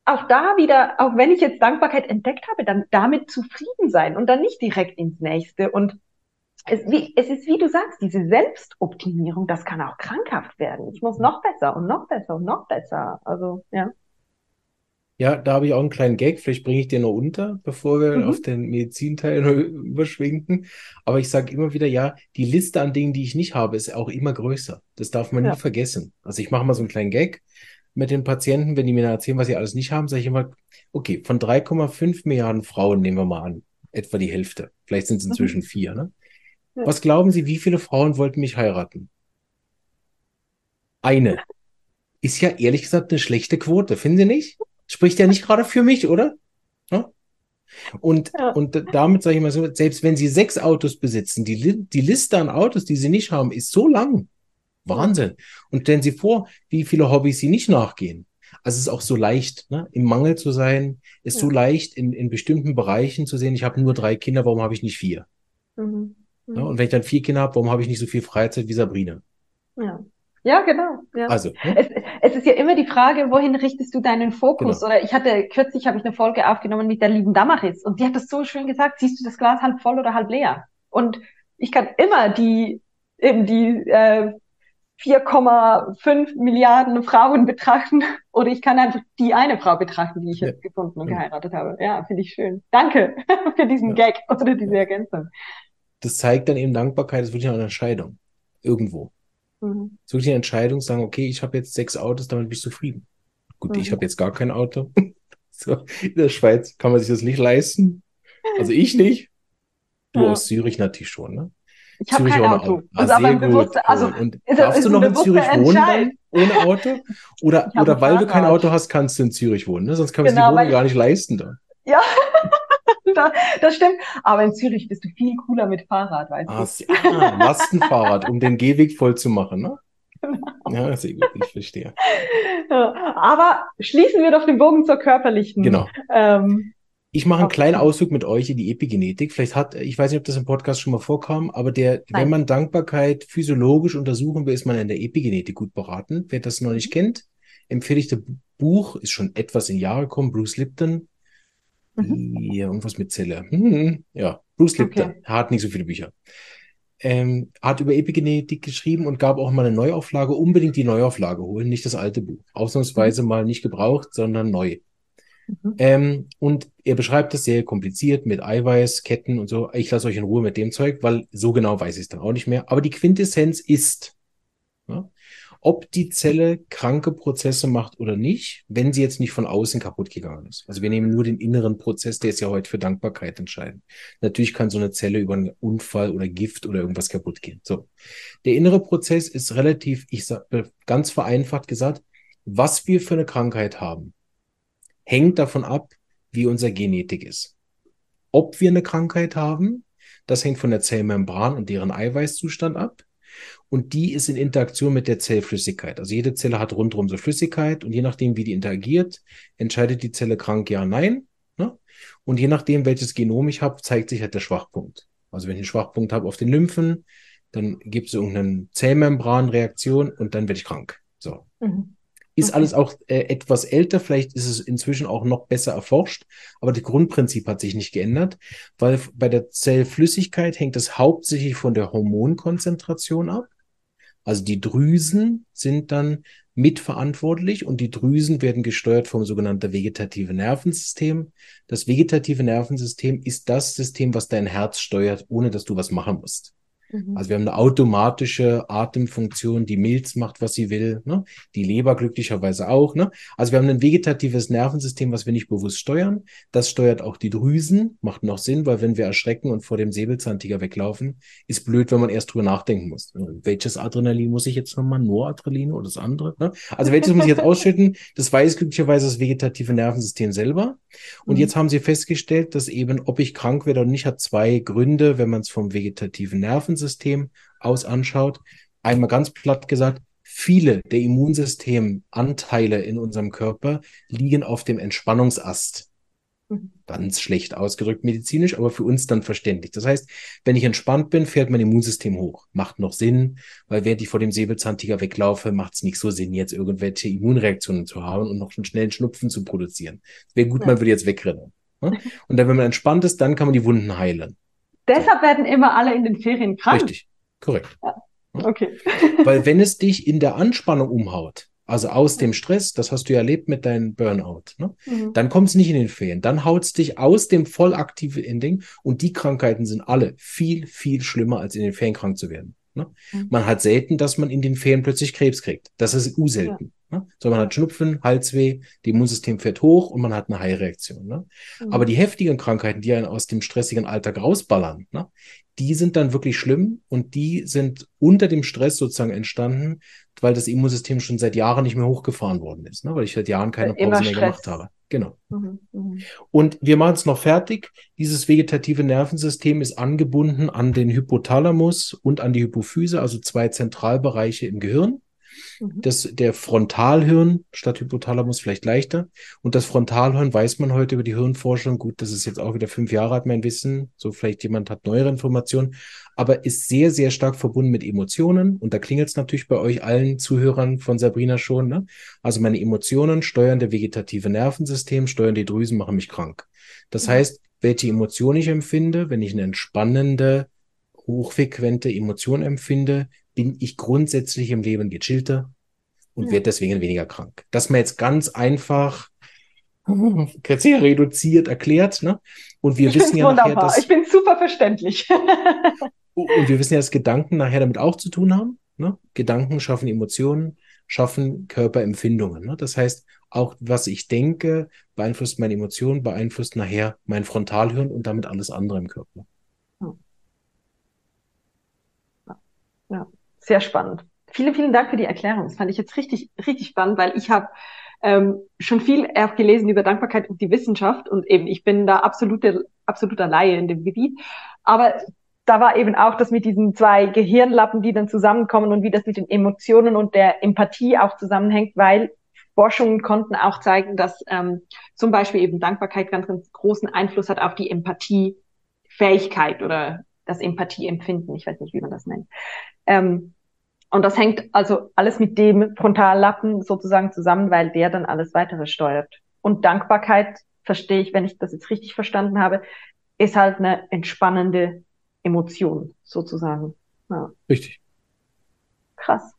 auch da wieder, auch wenn ich jetzt Dankbarkeit entdeckt habe, dann damit zufrieden sein und dann nicht direkt ins nächste und es, wie, es ist, wie du sagst, diese Selbstoptimierung, das kann auch krankhaft werden. Ich muss noch besser und noch besser und noch besser. Also, ja. Ja, da habe ich auch einen kleinen Gag, vielleicht bringe ich dir noch unter, bevor wir mhm. auf den Medizinteil überschwenken. Aber ich sage immer wieder, ja, die Liste an Dingen, die ich nicht habe, ist auch immer größer. Das darf man ja. nie vergessen. Also ich mache mal so einen kleinen Gag mit den Patienten, wenn die mir erzählen, was sie alles nicht haben, sage ich immer, okay, von 3,5 Milliarden Frauen nehmen wir mal an, etwa die Hälfte. Vielleicht sind es mhm. inzwischen mhm. vier, ne? Ja. Was glauben Sie, wie viele Frauen wollten mich heiraten? Eine. Ist ja ehrlich gesagt eine schlechte Quote, finden Sie nicht? Spricht ja nicht gerade für mich, oder? Ja? Und, ja. und damit sage ich mal so, selbst wenn Sie sechs Autos besitzen, die, die Liste an Autos, die Sie nicht haben, ist so lang. Wahnsinn. Und stellen Sie vor, wie viele Hobbys Sie nicht nachgehen. Also es ist auch so leicht, ne? im Mangel zu sein, ist ja. so leicht in, in bestimmten Bereichen zu sehen, ich habe nur drei Kinder, warum habe ich nicht vier? Mhm. Mhm. Ja, und wenn ich dann vier Kinder habe, warum habe ich nicht so viel Freizeit wie Sabrina? Ja. Ja, genau. Ja. Also, ne? es, es, ist ja immer die Frage, wohin richtest du deinen Fokus? Genau. Oder ich hatte kürzlich habe ich eine Folge aufgenommen mit der lieben Damaris und die hat das so schön gesagt: Siehst du das Glas halb voll oder halb leer? Und ich kann immer die eben die äh, 4,5 Milliarden Frauen betrachten oder ich kann einfach die eine Frau betrachten, die ich ja. jetzt gefunden und ja. geheiratet habe. Ja, finde ich schön. Danke für diesen. Gag oder diese Ergänzung. Das zeigt dann eben Dankbarkeit, das ist wirklich eine Entscheidung. Irgendwo. Mhm. So die Entscheidung, sagen, okay, ich habe jetzt sechs Autos, damit bin ich zufrieden. Gut, mhm. ich habe jetzt gar kein Auto. so, in der Schweiz kann man sich das nicht leisten. Also ich nicht. Du ja. aus Zürich natürlich schon, ne? Ich habe kein Auto. Ah, also sehr gut. Also, und ist, darfst ist du noch in Zürich wohnen dann, ohne Auto? Oder, oder weil du kein Auto hast, kannst du in Zürich wohnen, ne? Sonst kann man genau, sich die Wohnung gar nicht leisten da. Ja, das stimmt. Aber in Zürich bist du viel cooler mit Fahrrad, weißt du? Ah, Lastenfahrrad, um den Gehweg voll zu machen, ne? Genau. Ja, sehr gut, ich verstehe. Aber schließen wir doch den Bogen zur körperlichen. Genau. Ähm, ich mache einen kleinen Ausflug mit euch in die Epigenetik. Vielleicht hat, ich weiß nicht, ob das im Podcast schon mal vorkam, aber der, Nein. wenn man Dankbarkeit physiologisch untersuchen will, ist man in der Epigenetik gut beraten. Wer das noch nicht kennt, empfehle ich das Buch, ist schon etwas in Jahre gekommen, Bruce Lipton. Ja, irgendwas mit Zelle. Hm, ja, Bruce Lipton okay. hat nicht so viele Bücher. Ähm, hat über Epigenetik geschrieben und gab auch mal eine Neuauflage. Unbedingt die Neuauflage holen, nicht das alte Buch. Ausnahmsweise mhm. mal nicht gebraucht, sondern neu. Mhm. Ähm, und er beschreibt das sehr kompliziert mit Eiweiß, Ketten und so. Ich lasse euch in Ruhe mit dem Zeug, weil so genau weiß ich es dann auch nicht mehr. Aber die Quintessenz ist, ja, ob die Zelle kranke Prozesse macht oder nicht, wenn sie jetzt nicht von außen kaputt gegangen ist. Also wir nehmen nur den inneren Prozess, der ist ja heute für Dankbarkeit entscheidend. Natürlich kann so eine Zelle über einen Unfall oder Gift oder irgendwas kaputt gehen. So. Der innere Prozess ist relativ, ich sage äh, ganz vereinfacht gesagt, was wir für eine Krankheit haben, hängt davon ab, wie unser Genetik ist. Ob wir eine Krankheit haben, das hängt von der Zellmembran und deren Eiweißzustand ab und die ist in Interaktion mit der Zellflüssigkeit. Also jede Zelle hat rundherum so Flüssigkeit und je nachdem, wie die interagiert, entscheidet die Zelle krank, ja, nein. Ne? Und je nachdem, welches Genom ich habe, zeigt sich halt der Schwachpunkt. Also wenn ich einen Schwachpunkt habe auf den Lymphen, dann gibt es irgendeine Zellmembranreaktion und dann werde ich krank. So. Mhm. Ist okay. alles auch äh, etwas älter, vielleicht ist es inzwischen auch noch besser erforscht, aber das Grundprinzip hat sich nicht geändert, weil bei der Zellflüssigkeit hängt es hauptsächlich von der Hormonkonzentration ab Also die Drüsen sind dann mitverantwortlich und die Drüsen werden gesteuert vom sogenannten vegetative Nervensystem. Das vegetative Nervensystem ist das System, was dein Herz steuert, ohne dass du was machen musst. Mhm. Also wir haben eine automatische Atemfunktion, die Milz macht, was sie will, ne? die Leber glücklicherweise auch. Ne? Also wir haben ein vegetatives Nervensystem, was wir nicht bewusst steuern. Das steuert auch die Drüsen, macht noch Sinn, weil wenn wir erschrecken und vor dem Säbelzahntiger weglaufen, ist blöd, wenn man erst drüber nachdenken muss. Welches Adrenalin muss ich jetzt nochmal? Noradrenalin oder das andere? Ne? Also welches muss ich jetzt ausschütten? Das weiß glücklicherweise das vegetative Nervensystem selber. Und mhm. jetzt haben sie festgestellt, dass eben, ob ich krank werde oder nicht, hat zwei Gründe, wenn man es vom vegetativen Nervensystem aus anschaut. Einmal ganz platt gesagt, viele der Immunsystemanteile in unserem Körper liegen auf dem Entspannungsast. Mhm. Ganz schlecht ausgedrückt medizinisch, aber für uns dann verständlich. Das heißt, wenn ich entspannt bin, fährt mein Immunsystem hoch. Macht noch Sinn, weil während ich vor dem Säbelzahntiger weglaufe, macht es nicht so Sinn, jetzt irgendwelche Immunreaktionen zu haben und noch einen schnellen Schnupfen zu produzieren. Wäre gut, ja. man würde jetzt wegrennen. Ne? Und dann, wenn man entspannt ist, dann kann man die Wunden heilen. Deshalb werden immer alle in den Ferien krank. Richtig, korrekt. Ja. Okay. Weil wenn es dich in der Anspannung umhaut, also aus dem Stress, das hast du ja erlebt mit deinem Burnout. Ne? Mhm. Dann kommt es nicht in den Ferien. Dann haut es dich aus dem vollaktiven Ending. Und die Krankheiten sind alle viel, viel schlimmer, als in den Ferien krank zu werden. Ne? Mhm. Man hat selten, dass man in den Ferien plötzlich Krebs kriegt. Das ist u-selten. Ja. Ne? So, man hat Schnupfen, Halsweh, das Immunsystem fährt hoch und man hat eine Heilreaktion. Ne? Mhm. Aber die heftigen Krankheiten, die einen aus dem stressigen Alltag rausballern, ne? Die sind dann wirklich schlimm und die sind unter dem Stress sozusagen entstanden, weil das Immunsystem schon seit Jahren nicht mehr hochgefahren worden ist, ne? weil ich seit Jahren keine Pause mehr gemacht habe. Genau. Mhm, mh. Und wir machen es noch fertig. Dieses vegetative Nervensystem ist angebunden an den Hypothalamus und an die Hypophyse, also zwei Zentralbereiche im Gehirn. Mhm. Das, der Frontalhirn statt Hypothalamus vielleicht leichter. Und das Frontalhirn weiß man heute über die Hirnforschung. Gut, das ist jetzt auch wieder fünf Jahre alt, mein Wissen. So vielleicht jemand hat neuere Informationen. Aber ist sehr, sehr stark verbunden mit Emotionen. Und da klingelt es natürlich bei euch allen Zuhörern von Sabrina schon. Ne? Also meine Emotionen steuern der vegetative Nervensystem, steuern die Drüsen, machen mich krank. Das mhm. heißt, welche Emotion ich empfinde, wenn ich eine entspannende, hochfrequente Emotion empfinde, bin ich grundsätzlich im Leben gechillter und ja. werde deswegen weniger krank. Das man jetzt ganz einfach sehr reduziert erklärt, ne? Und wir ich wissen ja wunderbar. nachher, dass ich bin super verständlich. und wir wissen ja, dass Gedanken nachher damit auch zu tun haben. Ne? Gedanken schaffen Emotionen, schaffen Körperempfindungen. Ne? Das heißt, auch was ich denke, beeinflusst meine Emotionen, beeinflusst nachher mein Frontalhirn und damit alles andere im Körper. Ja sehr spannend. Vielen, vielen Dank für die Erklärung. Das fand ich jetzt richtig, richtig spannend, weil ich habe ähm, schon viel auch gelesen über Dankbarkeit und die Wissenschaft und eben ich bin da absolute, absoluter Laie in dem Gebiet. Aber da war eben auch das mit diesen zwei Gehirnlappen, die dann zusammenkommen und wie das mit den Emotionen und der Empathie auch zusammenhängt, weil Forschungen konnten auch zeigen, dass ähm, zum Beispiel eben Dankbarkeit ganz, ganz großen Einfluss hat auf die Empathiefähigkeit oder das Empathieempfinden. Ich weiß nicht, wie man das nennt. Ähm, und das hängt also alles mit dem Frontallappen sozusagen zusammen, weil der dann alles weitere steuert. Und Dankbarkeit, verstehe ich, wenn ich das jetzt richtig verstanden habe, ist halt eine entspannende Emotion sozusagen. Ja. Richtig. Krass.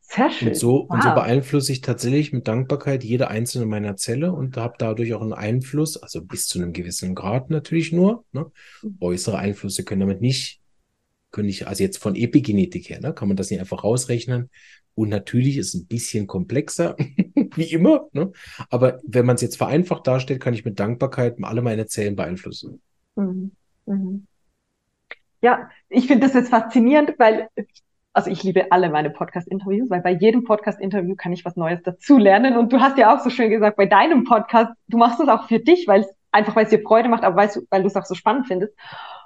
Sehr schön. Und so, wow. und so beeinflusse ich tatsächlich mit Dankbarkeit jede einzelne meiner Zelle und habe dadurch auch einen Einfluss, also bis zu einem gewissen Grad natürlich nur. Ne? Mhm. Äußere Einflüsse können damit nicht können ich, also jetzt von Epigenetik her, ne, kann man das nicht einfach rausrechnen. Und natürlich ist es ein bisschen komplexer, wie immer. Ne? Aber wenn man es jetzt vereinfacht darstellt, kann ich mit Dankbarkeit alle meine Zellen beeinflussen. Mhm. Mhm. Ja, ich finde das jetzt faszinierend, weil, also ich liebe alle meine Podcast-Interviews, weil bei jedem Podcast-Interview kann ich was Neues dazulernen. Und du hast ja auch so schön gesagt, bei deinem Podcast, du machst es auch für dich, weil es einfach, weil es dir Freude macht, aber weil du es auch so spannend findest.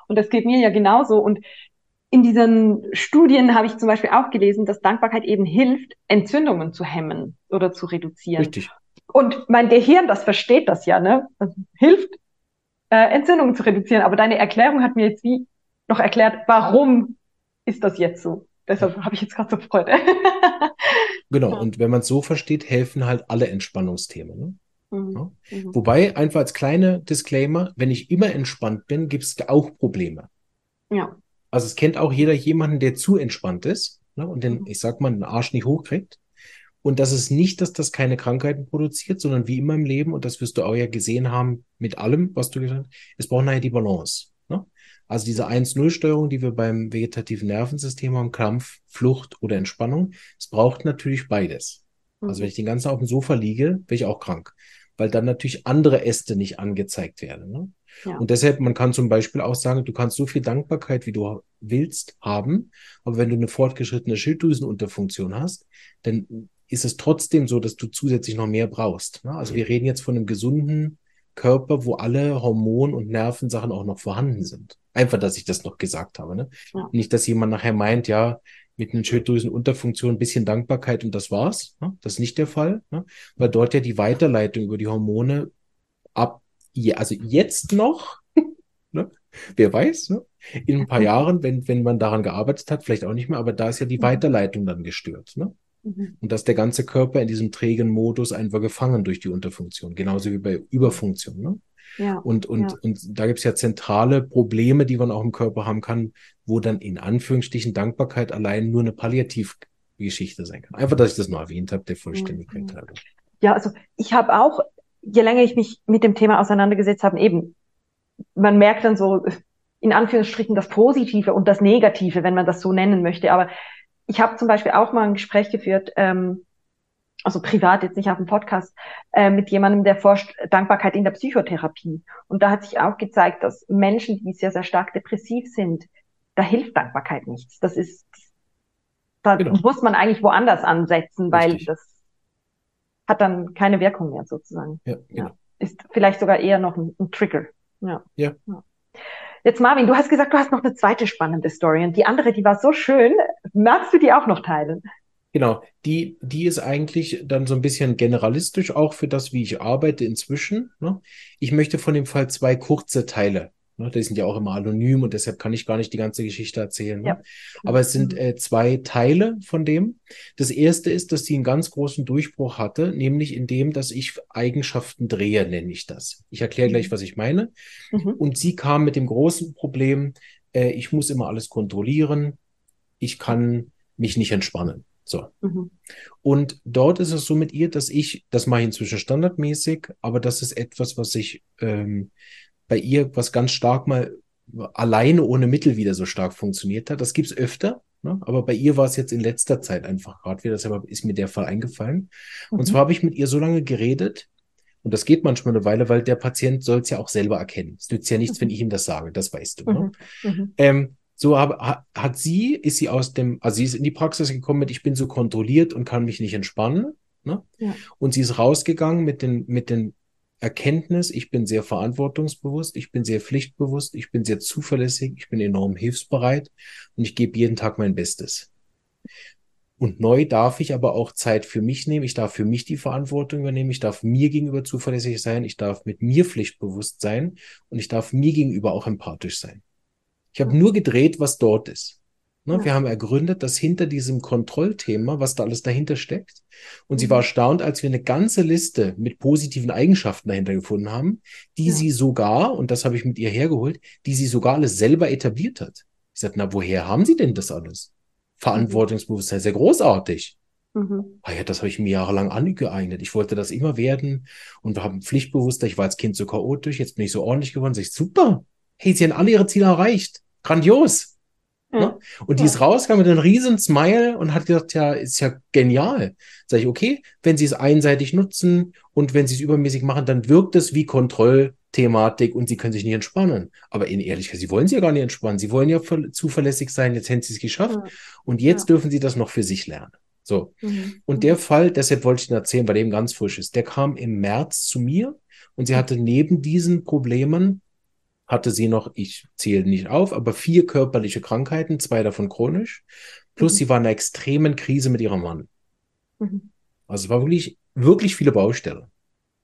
Und das geht mir ja genauso. Und in diesen Studien habe ich zum Beispiel auch gelesen, dass Dankbarkeit eben hilft, Entzündungen zu hemmen oder zu reduzieren. Richtig. Und mein Gehirn, das versteht das ja, ne? Das hilft, äh, Entzündungen zu reduzieren. Aber deine Erklärung hat mir jetzt wie noch erklärt, warum ist das jetzt so? Deshalb habe ich jetzt gerade so Freude. genau, und wenn man es so versteht, helfen halt alle Entspannungsthemen. Ne? Mhm. Ja? Mhm. Wobei, einfach als kleiner Disclaimer, wenn ich immer entspannt bin, gibt es auch Probleme. Ja. Also es kennt auch jeder jemanden, der zu entspannt ist. ne, und den, mhm. ich sag mal, den Arsch nicht hochkriegt. Und das ist nicht, dass das keine Krankheiten produziert, sondern wie immer im Leben, und das wirst du auch ja gesehen haben mit allem, was du gesagt hast, es braucht nachher die Balance. Ne? Also diese 1-0-Steuerung, die wir beim vegetativen Nervensystem haben, Kampf, Flucht oder Entspannung, es braucht natürlich beides. Also wenn mhm. ich den ganzen Tag auf dem Sofa liege, bin ich auch krank, weil dann natürlich andere Äste nicht angezeigt werden. Ne? Ja. Und deshalb, man kann zum Beispiel auch sagen, du kannst so viel Dankbarkeit, wie du willst, haben, aber wenn du eine fortgeschrittene Schilddrüsenunterfunktion hast, dann ist es trotzdem so, dass du zusätzlich noch mehr brauchst. Ne? Also wir reden jetzt von einem gesunden Körper, wo alle Hormon- und Nervensachen auch noch vorhanden sind. Einfach, dass ich das noch gesagt habe. Ne? Ja. Nicht, dass jemand nachher meint, ja, mit einer Schilddrüsenunterfunktion ein bisschen Dankbarkeit und das war's. Ne? Das ist nicht der Fall, ne? weil dort ja die Weiterleitung über die Hormone ab, also jetzt noch, ne? wer weiß, ne? in ein paar Jahren, wenn, wenn man daran gearbeitet hat, vielleicht auch nicht mehr, aber da ist ja die mhm. Weiterleitung dann gestört. Ne? Mhm. Und dass der ganze Körper in diesem trägen Modus einfach gefangen durch die Unterfunktion, genauso wie bei Überfunktion. Ne? Ja, und, und, ja. und da gibt es ja zentrale Probleme, die man auch im Körper haben kann, wo dann in Anführungsstrichen Dankbarkeit allein nur eine Palliativgeschichte sein kann. Einfach, dass ich das nur erwähnt habe, der Vollständigkeit mhm. halber. Ja, also ich habe auch, je länger ich mich mit dem Thema auseinandergesetzt habe, eben, man merkt dann so in Anführungsstrichen das Positive und das Negative, wenn man das so nennen möchte. Aber ich habe zum Beispiel auch mal ein Gespräch geführt, ähm, also privat, jetzt nicht auf dem Podcast, äh, mit jemandem, der forscht Dankbarkeit in der Psychotherapie. Und da hat sich auch gezeigt, dass Menschen, die sehr, sehr stark depressiv sind, da hilft Dankbarkeit nichts. Das ist, da genau. muss man eigentlich woanders ansetzen, weil Richtig. das hat dann keine Wirkung mehr sozusagen. Ja, genau. Ja. Ist vielleicht sogar eher noch ein, ein Trigger. Ja. ja. ja. Jetzt Marvin, du hast gesagt, du hast noch eine zweite spannende Story und die andere, die war so schön. Magst du die auch noch teilen? Genau, die, die ist eigentlich dann so ein bisschen generalistisch auch für das, wie ich arbeite inzwischen. Ne? Ich möchte von dem Fall zwei kurze Teile Ne, die sind ja auch immer anonym und deshalb kann ich gar nicht die ganze Geschichte erzählen. Ne? Ja. Aber es sind mhm. äh, zwei Teile von dem. Das erste ist, dass sie einen ganz großen Durchbruch hatte, nämlich in dem, dass ich Eigenschaften drehe, nenne ich das. Ich erkläre gleich, mhm. was ich meine. Mhm. Und sie kam mit dem großen Problem, äh, ich muss immer alles kontrollieren. Ich kann mich nicht entspannen. So. Mhm. Und dort ist es so mit ihr, dass ich, das mache ich inzwischen standardmäßig, aber das ist etwas, was ich ähm, bei ihr, was ganz stark mal alleine ohne Mittel wieder so stark funktioniert hat. Das gibt's öfter, ne? aber bei ihr war es jetzt in letzter Zeit einfach gerade wieder, deshalb ist mir der Fall eingefallen. Mhm. Und zwar habe ich mit ihr so lange geredet, und das geht manchmal eine Weile, weil der Patient soll es ja auch selber erkennen. Es nützt ja nichts, mhm. wenn ich ihm das sage, das weißt du. Ne? Mhm. mhm. Ähm, so hab, hat sie, ist sie aus dem, also sie ist in die Praxis gekommen mit, ich bin so kontrolliert und kann mich nicht entspannen. Ne? Ja. Und sie ist rausgegangen mit den, mit den Erkenntnis, ich bin sehr verantwortungsbewusst, ich bin sehr pflichtbewusst, ich bin sehr zuverlässig, ich bin enorm hilfsbereit und ich gebe jeden Tag mein Bestes. Und neu darf ich aber auch Zeit für mich nehmen. Ich darf für mich die Verantwortung übernehmen. Ich darf mir gegenüber zuverlässig sein. Ich darf mit mir pflichtbewusst sein und ich darf mir gegenüber auch empathisch sein. Ich habe nur gedreht, was dort ist. Ne, ja. Wir haben ergründet, dass hinter diesem Kontrollthema, was da alles dahinter steckt. Und mhm. sie war erstaunt, als wir eine ganze Liste mit positiven Eigenschaften dahinter gefunden haben, die ja. sie sogar, und das habe ich mit ihr hergeholt, die sie sogar alles selber etabliert hat. Ich sagte, na, woher haben Sie denn das alles? Verantwortungsbewusstsein, sehr großartig. Mhm. Ah ja, das habe ich mir jahrelang angeeignet. Ich wollte das immer werden und wir haben pflichtbewusster. Ich war als Kind so chaotisch, jetzt bin ich so ordentlich geworden. Sag ich, super. Hey, sie haben alle ihre Ziele erreicht. Grandios. Ne? Und die ist rausgegangen mit einem riesen Smile und hat gesagt, ja, ist ja genial. Sag ich, okay, wenn sie es einseitig nutzen und wenn sie es übermäßig machen, dann wirkt es wie Kontrollthematik und sie können sich nicht entspannen. Aber in Ehrlichkeit, sie wollen sich ja gar nicht entspannen. Sie wollen ja zuverlässig sein. Jetzt haben sie es geschafft. Ja. Und jetzt ja. dürfen sie das noch für sich lernen. So. Mhm. Und der Fall, deshalb wollte ich Ihnen erzählen, weil eben ganz frisch ist, der kam im März zu mir und sie hatte neben diesen Problemen hatte sie noch, ich zähle nicht auf, aber vier körperliche Krankheiten, zwei davon chronisch, plus mhm. sie war in einer extremen Krise mit ihrem Mann. Mhm. Also es war wirklich, wirklich viele Baustellen.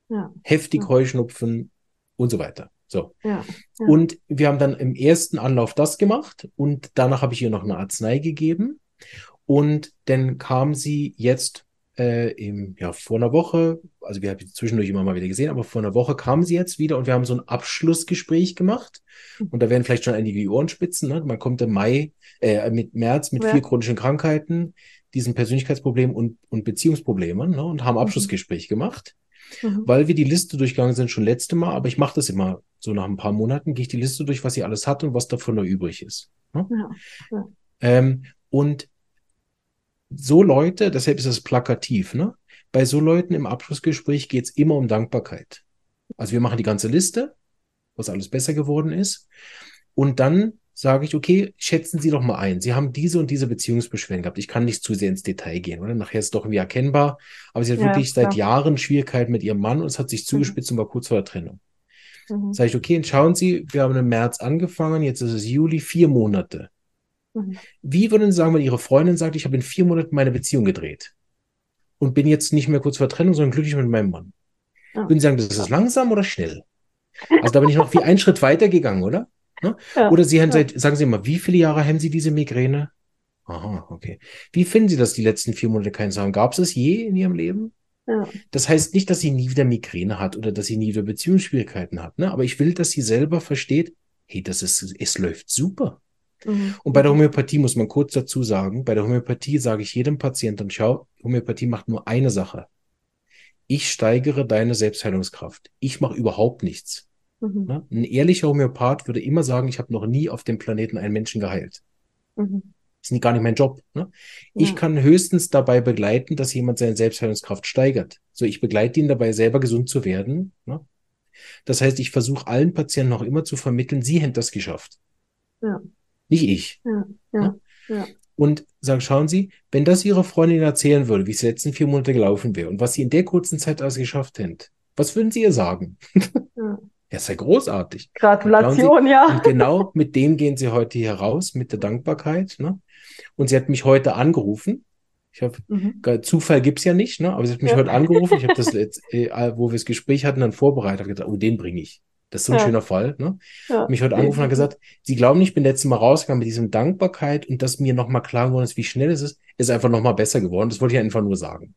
Ja. Heftig ja. Heuschnupfen und so weiter. So. Ja. ja. Und wir haben dann im ersten Anlauf das gemacht und danach habe ich ihr noch eine Arznei gegeben. Und dann kam sie jetzt äh, im, ja, vor einer Woche, also wir haben sie zwischendurch immer mal wieder gesehen, aber vor einer Woche kam sie jetzt wieder und wir haben so ein Abschlussgespräch gemacht. Und da werden vielleicht schon einige die Ohren spitzen. Ne? Man kommt im Mai, äh, mit März mit ja. vier chronischen Krankheiten, diesen Persönlichkeitsproblemen und, und Beziehungsproblemen ne? und haben mhm. Abschlussgespräch mhm. gemacht. Mhm. Weil wir die Liste durchgegangen sind schon letzte Mal, aber ich mache das immer so nach ein paar Monaten, gehe ich die Liste durch, was sie alles hat und was davon noch übrig ist. Ne? Ja. Ja. Ähm, und so Leute, deshalb ist es plakativ, ne? Bei so Leuten im Abschlussgespräch geht es immer um Dankbarkeit. Also wir machen die ganze Liste, was alles besser geworden ist. Und dann sage ich, okay, schätzen Sie doch mal ein. Sie haben diese und diese Beziehungsbeschwerden gehabt. Ich kann nicht zu sehr ins Detail gehen, oder? Nachher ist es doch irgendwie erkennbar. Aber sie hat ja, wirklich klar. seit Jahren Schwierigkeiten mit ihrem Mann und es hat sich zugespitzt mhm. und war kurz vor der Trennung. Mhm. Sage ich, okay, schauen Sie, wir haben im März angefangen, jetzt ist es Juli, vier Monate. Mhm. Wie würden Sie sagen, wenn Ihre Freundin sagt, ich habe in vier Monaten meine Beziehung gedreht und bin jetzt nicht mehr kurz vor Trennung, sondern glücklich mit meinem Mann? Ja. Würden Sie sagen, das ist langsam oder schnell? Also da bin ich noch wie einen Schritt weiter gegangen, oder? Ne? Ja. Oder Sie haben seit, sagen Sie mal, wie viele Jahre haben Sie diese Migräne? Aha, okay. Wie finden Sie das die letzten vier Monate keinen haben? Gab es es je in Ihrem Leben? Ja. Das heißt nicht, dass sie nie wieder Migräne hat oder dass sie nie wieder Beziehungsschwierigkeiten hat, ne? aber ich will, dass sie selber versteht, hey, das ist, es läuft super. Mhm. Und bei der Homöopathie muss man kurz dazu sagen, bei der Homöopathie sage ich jedem Patienten, schau, Homöopathie macht nur eine Sache. Ich steigere deine Selbstheilungskraft. Ich mache überhaupt nichts. Mhm. Ne? Ein ehrlicher Homöopath würde immer sagen, ich habe noch nie auf dem Planeten einen Menschen geheilt. Mhm. Das ist gar nicht mein Job. Ne? Ja. Ich kann höchstens dabei begleiten, dass jemand seine Selbstheilungskraft steigert. So, ich begleite ihn dabei, selber gesund zu werden. Ne? Das heißt, ich versuche allen Patienten noch immer zu vermitteln, sie hätten das geschafft. Ja. Nicht ich. Ja, ja, ja. Und sagen, schauen Sie, wenn das Ihre Freundin erzählen würde, wie es die letzten vier Monate gelaufen wäre und was Sie in der kurzen Zeit alles geschafft hätten, was würden Sie ihr sagen? Ja. Ja, ist ja großartig. Gratulation, Sie, ja. Und genau mit dem gehen Sie heute hier raus, mit der Dankbarkeit. Ne? Und sie hat mich heute angerufen. Ich habe mhm. Zufall gibt's ja nicht, ne? Aber sie hat mich ja. heute angerufen. Ich habe das jetzt, äh, wo wir das Gespräch hatten, dann vorbereitet. Gedacht, oh, den bringe ich. Das ist so ein ja. schöner Fall. Ne? Ja. Mich heute angerufen und hat gesagt, Sie glauben nicht, ich bin letztes Mal rausgegangen mit diesem Dankbarkeit und dass mir nochmal klar geworden ist, wie schnell es ist, ist einfach nochmal besser geworden. Das wollte ich einfach nur sagen.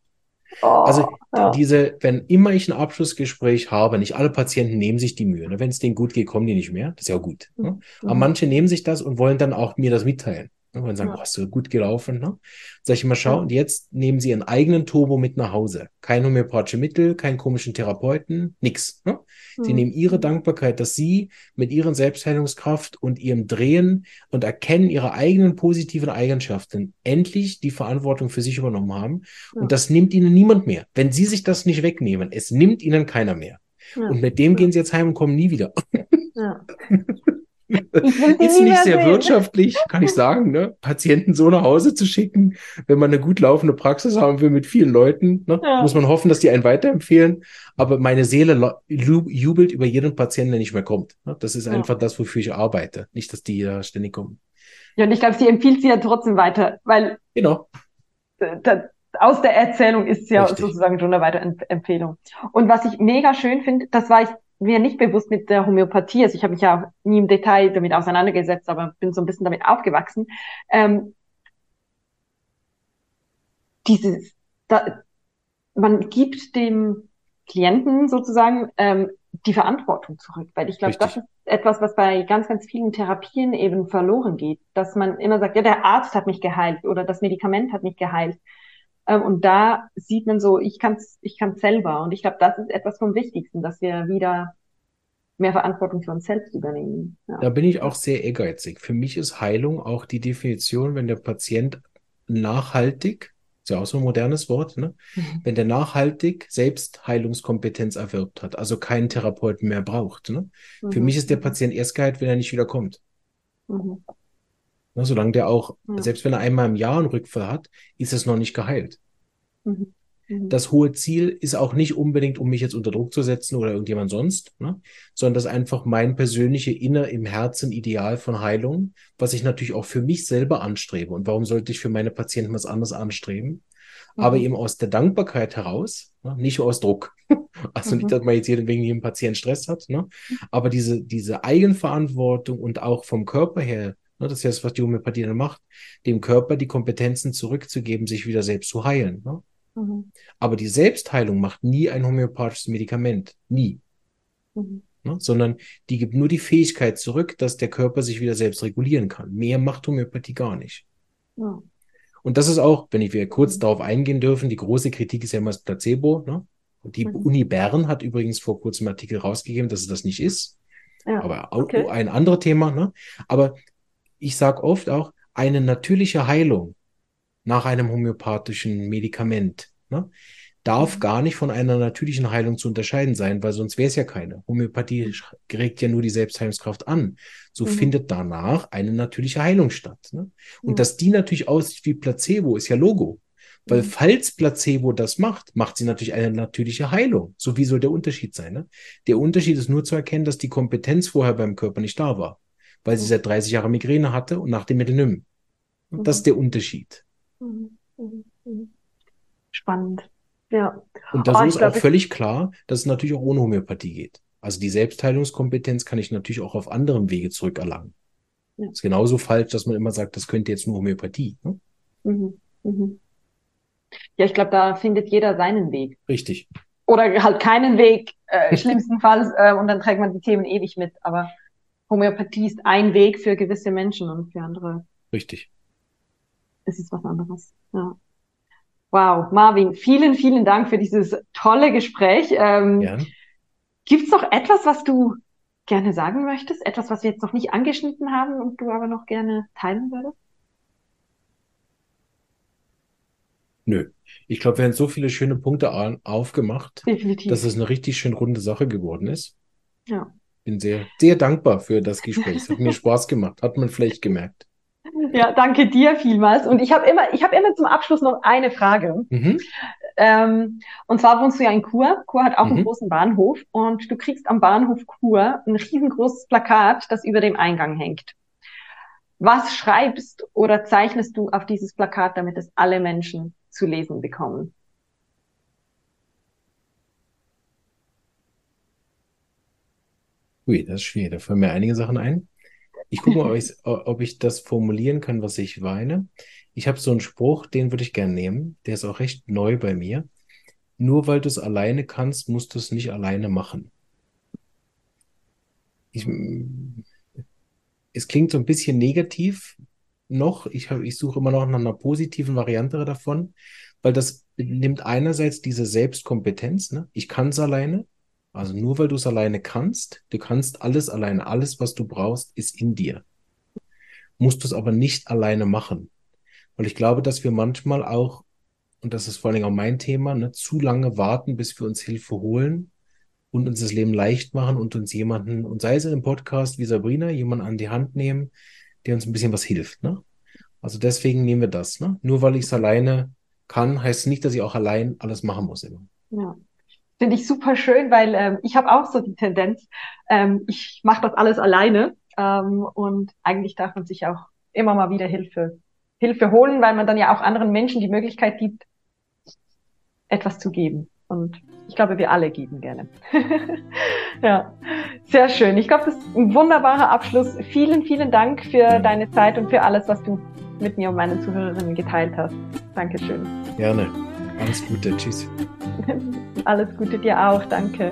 Oh, also ja. diese, wenn immer ich ein Abschlussgespräch habe, nicht alle Patienten nehmen sich die Mühe. Ne? Wenn es denen gut geht, kommen die nicht mehr. Das ist ja gut. Ne? Mhm. Aber manche nehmen sich das und wollen dann auch mir das mitteilen. Ne? Wollen sagen, ja. oh, hast du gut gelaufen. Ne? Sag ich immer, schau, ja. und jetzt nehmen sie ihren eigenen Turbo mit nach Hause. Kein homöopathische Mittel, keinen komischen Therapeuten, nix. Ne? Sie mhm. nehmen ihre Dankbarkeit, dass sie mit ihren Selbstheilungskraft und ihrem Drehen und Erkennen ihrer eigenen positiven Eigenschaften endlich die Verantwortung für sich übernommen haben. Ja. Und das nimmt ihnen niemand mehr. Wenn sie sich das nicht wegnehmen, es nimmt ihnen keiner mehr. Und mit dem gehen sie jetzt heim und kommen nie wieder. Ja. ist nicht sehr sehen. wirtschaftlich, kann ich sagen, ne? Patienten so nach Hause zu schicken, wenn man eine gut laufende Praxis haben will mit vielen Leuten, ne? ja. muss man hoffen, dass die einen weiterempfehlen. Aber meine Seele jubelt über jeden Patienten, der nicht mehr kommt. Ne? Das ist ja. einfach das, wofür ich arbeite. Nicht, dass die da ständig kommen. Ja, und ich glaube, sie empfiehlt sie ja trotzdem weiter, weil genau. Da, aus der Erzählung ist ja Richtig. sozusagen schon eine Weiterempfehlung. Und was ich mega schön finde, das war ich mir nicht bewusst mit der Homöopathie, also ich habe mich ja nie im Detail damit auseinandergesetzt, aber bin so ein bisschen damit aufgewachsen. Ähm, dieses, da, man gibt dem Klienten sozusagen ähm, die Verantwortung zurück, weil ich glaube, das ist etwas, was bei ganz, ganz vielen Therapien eben verloren geht, dass man immer sagt, ja, der Arzt hat mich geheilt oder das Medikament hat mich geheilt. Ähm, und da sieht man so, ich kann es ich kann's selber. Und ich glaube, das ist etwas vom Wichtigsten, dass wir wieder mehr Verantwortung für uns selbst übernehmen. Ja. Da bin ich auch sehr ehrgeizig. Für mich ist Heilung auch die Definition, wenn der Patient nachhaltig, ist ja auch so ein modernes Wort, ne? Mhm. wenn der nachhaltig selbst Heilungskompetenz erwirbt hat, also keinen Therapeuten mehr braucht. Ne? Mhm. Für mich ist der Patient erst geheilt, wenn er nicht wiederkommt. Mhm. Ne, solange der auch, ja. selbst wenn er einmal im Jahr einen Rückfall hat, ist es noch nicht geheilt. Mhm. mhm. Das hohe Ziel ist auch nicht unbedingt, um mich jetzt unter Druck zu setzen oder irgendjemand sonst, ne? sondern das ist einfach mein persönliche inner im Herzen Ideal von Heilung, was ich natürlich auch für mich selber anstrebe. Und warum sollte ich für meine Patienten was anderes anstreben? Mhm. Aber eben aus der Dankbarkeit heraus, ne? nicht aus Druck. Also mhm. nicht, dass man jetzt jeden wegen jedem Patienten Stress hat, ne? aber diese, diese Eigenverantwortung und auch vom Körper her Ne, das ist ja das, was die Homöopathie dann macht, dem Körper die Kompetenzen zurückzugeben, sich wieder selbst zu heilen. Ne? Mhm. Aber die Selbstheilung macht nie ein homöopathisches Medikament. Nie. Mhm. Ne? Sondern die gibt nur die Fähigkeit zurück, dass der Körper sich wieder selbst regulieren kann. Mehr macht Homöopathie gar nicht. Ja. Und das ist auch, wenn ich wieder kurz mhm. darauf eingehen dürfen, die große Kritik ist ja immer das Placebo. Ne? Die mhm. Uni Bern hat übrigens vor kurzem einen Artikel rausgegeben, dass es das nicht ist. Ja, aber okay. ein anderes Thema. Ne? Aber ich sage oft auch, eine natürliche Heilung nach einem homöopathischen Medikament ne, darf mhm. gar nicht von einer natürlichen Heilung zu unterscheiden sein, weil sonst wäre es ja keine. Homöopathie regt ja nur die Selbstheilungskraft an. So mhm. findet danach eine natürliche Heilung statt. Ne? Und mhm. dass die natürlich aussieht wie Placebo, ist ja Logo. Weil mhm. falls Placebo das macht, macht sie natürlich eine natürliche Heilung. So wie soll der Unterschied sein? Ne? Der Unterschied ist nur zu erkennen, dass die Kompetenz vorher beim Körper nicht da war, weil sie mhm. seit 30 Jahren Migräne hatte und nach dem Mittel nimm. Und das ist der Unterschied. Spannend. Ja. Und da oh, ist auch völlig klar, dass es natürlich auch ohne Homöopathie geht. Also die Selbstheilungskompetenz kann ich natürlich auch auf anderem Wege zurückerlangen. Ja. Ist genauso falsch, dass man immer sagt, das könnte jetzt nur Homöopathie. Ne? Mhm. Mhm. Ja, ich glaube, da findet jeder seinen Weg. Richtig. Oder halt keinen Weg, äh, schlimmstenfalls, äh, und dann trägt man die Themen ewig mit. Aber Homöopathie ist ein Weg für gewisse Menschen und für andere. Richtig. Ist es was anderes. Ja. Wow, Marvin, vielen, vielen Dank für dieses tolle Gespräch. Ähm, ja. Gibt es noch etwas, was du gerne sagen möchtest? Etwas, was wir jetzt noch nicht angeschnitten haben und du aber noch gerne teilen würdest? Nö. Ich glaube, wir haben so viele schöne Punkte aufgemacht, Definitiv. dass es eine richtig schön runde Sache geworden ist. Ja. Bin sehr, sehr dankbar für das Gespräch. Es hat mir Spaß gemacht. Hat man vielleicht gemerkt. Ja, danke dir vielmals. Und ich habe immer, ich habe immer zum Abschluss noch eine Frage. Mhm. Ähm, und zwar wohnst du ja in Chur. Chur hat auch mhm. einen großen Bahnhof und du kriegst am Bahnhof Chur ein riesengroßes Plakat, das über dem Eingang hängt. Was schreibst oder zeichnest du auf dieses Plakat, damit es alle Menschen zu lesen bekommen? Ui, das ist schwierig. Da fallen mir einige Sachen ein. Ich gucke mal, ob ich, das formulieren kann, was ich weine. Ich habe so einen Spruch, den würde ich gerne nehmen. Der ist auch recht neu bei mir. Nur weil du es alleine kannst, musst du es nicht alleine machen. Ich, es klingt so ein bisschen negativ noch. Ich, ich suche immer noch nach einer positiven Variante davon, weil das nimmt einerseits diese Selbstkompetenz. Ne? Ich kann es alleine. Also nur weil du es alleine kannst, du kannst alles alleine, alles, was du brauchst, ist in dir. Musst du es aber nicht alleine machen. Weil ich glaube, dass wir manchmal auch, und das ist vor allen Dingen auch mein Thema, ne, zu lange warten, bis wir uns Hilfe holen und uns das Leben leicht machen und uns jemanden, und sei es in einem Podcast wie Sabrina, jemanden an die Hand nehmen, der uns ein bisschen was hilft. Ne? Also deswegen nehmen wir das. Ne? Nur weil ich es alleine kann, heißt nicht, dass ich auch allein alles machen muss immer. Ja. Finde ich super schön, weil ähm, ich habe auch so die Tendenz, ähm, ich mache das alles alleine ähm, und eigentlich darf man sich auch immer mal wieder Hilfe, Hilfe holen, weil man dann ja auch anderen Menschen die Möglichkeit gibt, etwas zu geben. Und ich glaube, wir alle geben gerne. ja, sehr schön. Ich glaube, das ist ein wunderbarer Abschluss. Vielen, vielen Dank für deine Zeit und für alles, was du mit mir und meinen Zuhörerinnen geteilt hast. Dankeschön. Gerne. Alles Gute. Tschüss. Alles Gute dir auch. Danke.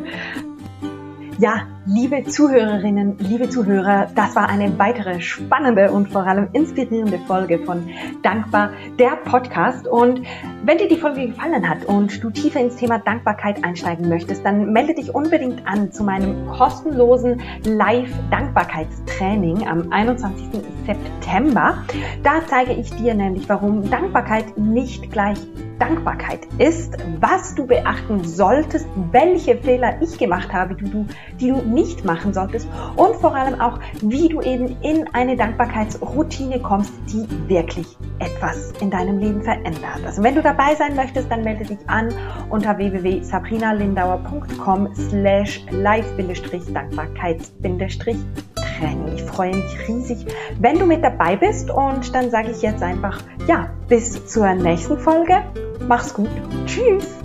Ja, liebe Zuhörerinnen, liebe Zuhörer, das war eine weitere spannende und vor allem inspirierende Folge von Dankbar, der Podcast. Und wenn dir die Folge gefallen hat und du tiefer ins Thema Dankbarkeit einsteigen möchtest, dann melde dich unbedingt an zu meinem kostenlosen Live-Dankbarkeitstraining am 21. September. Da zeige ich dir nämlich, warum Dankbarkeit nicht gleich Dankbarkeit ist, was du beachten solltest, welche Fehler ich gemacht habe, die du, die du nicht machen solltest und vor allem auch, wie du eben in eine Dankbarkeitsroutine kommst, die wirklich etwas in deinem Leben verändert. Also wenn du dabei sein möchtest, dann melde dich an unter www.sabrinalindauer.com slash live-dankbarkeits- Training. Ich freue mich riesig, wenn du mit dabei bist und dann sage ich jetzt einfach, ja, bis zur nächsten Folge. Mach's gut. Tschüss.